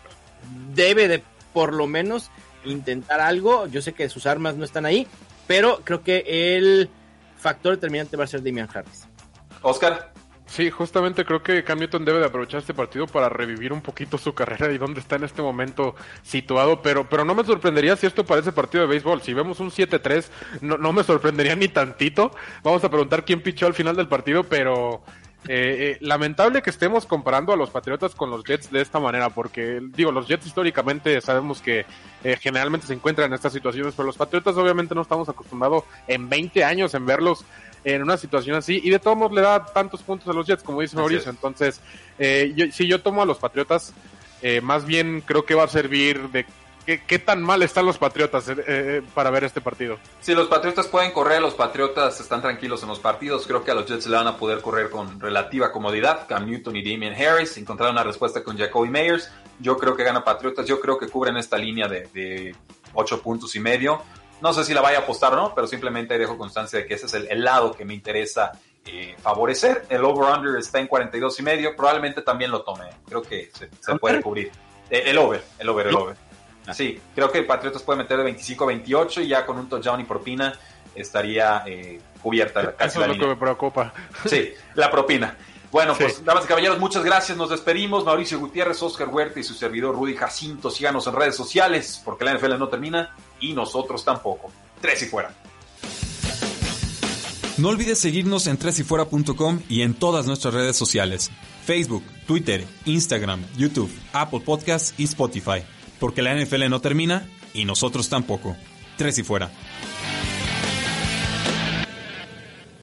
debe de por lo menos intentar algo. Yo sé que sus armas no están ahí, pero creo que el factor determinante va a ser Damian Harris. Oscar, Sí, justamente creo que Cam Newton debe de aprovechar este partido para revivir un poquito su carrera y dónde está en este momento situado, pero, pero no me sorprendería si esto parece partido de béisbol. Si vemos un 7-3, no, no me sorprendería ni tantito. Vamos a preguntar quién pichó al final del partido, pero eh, eh, lamentable que estemos comparando a los Patriotas con los Jets de esta manera, porque digo, los Jets históricamente sabemos que eh, generalmente se encuentran en estas situaciones, pero los Patriotas obviamente no estamos acostumbrados en 20 años en verlos en una situación así y de todos modos le da tantos puntos a los Jets como dice Mauricio. es. Entonces, eh, yo, si yo tomo a los Patriotas, eh, más bien creo que va a servir de qué, qué tan mal están los Patriotas eh, eh, para ver este partido. si los Patriotas pueden correr, los Patriotas están tranquilos en los partidos. Creo que a los Jets le van a poder correr con relativa comodidad. Cam Newton y Damian Harris encontraron una respuesta con Jacoby Meyers. Yo creo que gana Patriotas. Yo creo que cubren esta línea de, de 8 puntos y medio. No sé si la vaya a apostar o no, pero simplemente dejo constancia de que ese es el, el lado que me interesa eh, favorecer. El over-under está en 42 y medio. Probablemente también lo tome. Creo que se, se puede cubrir. Eh, el over, el over, el over. Sí, creo que Patriotas puede meter de 25 a 28 y ya con un touchdown y propina estaría eh, cubierta casi Eso la es lo que me preocupa. Sí, la propina. Bueno, Sí. pues, damas y caballeros, muchas gracias. Nos despedimos. Mauricio Gutiérrez, Oscar Huerta y su servidor Rudy Jacinto. Síganos en redes sociales porque la NFL no termina y nosotros tampoco. Tres y fuera. No olvides seguirnos en tresyfuera.com y en todas nuestras redes sociales: Facebook, Twitter, Instagram, YouTube, Apple Podcasts y Spotify. Porque la NFL no termina y nosotros tampoco. Tres y fuera.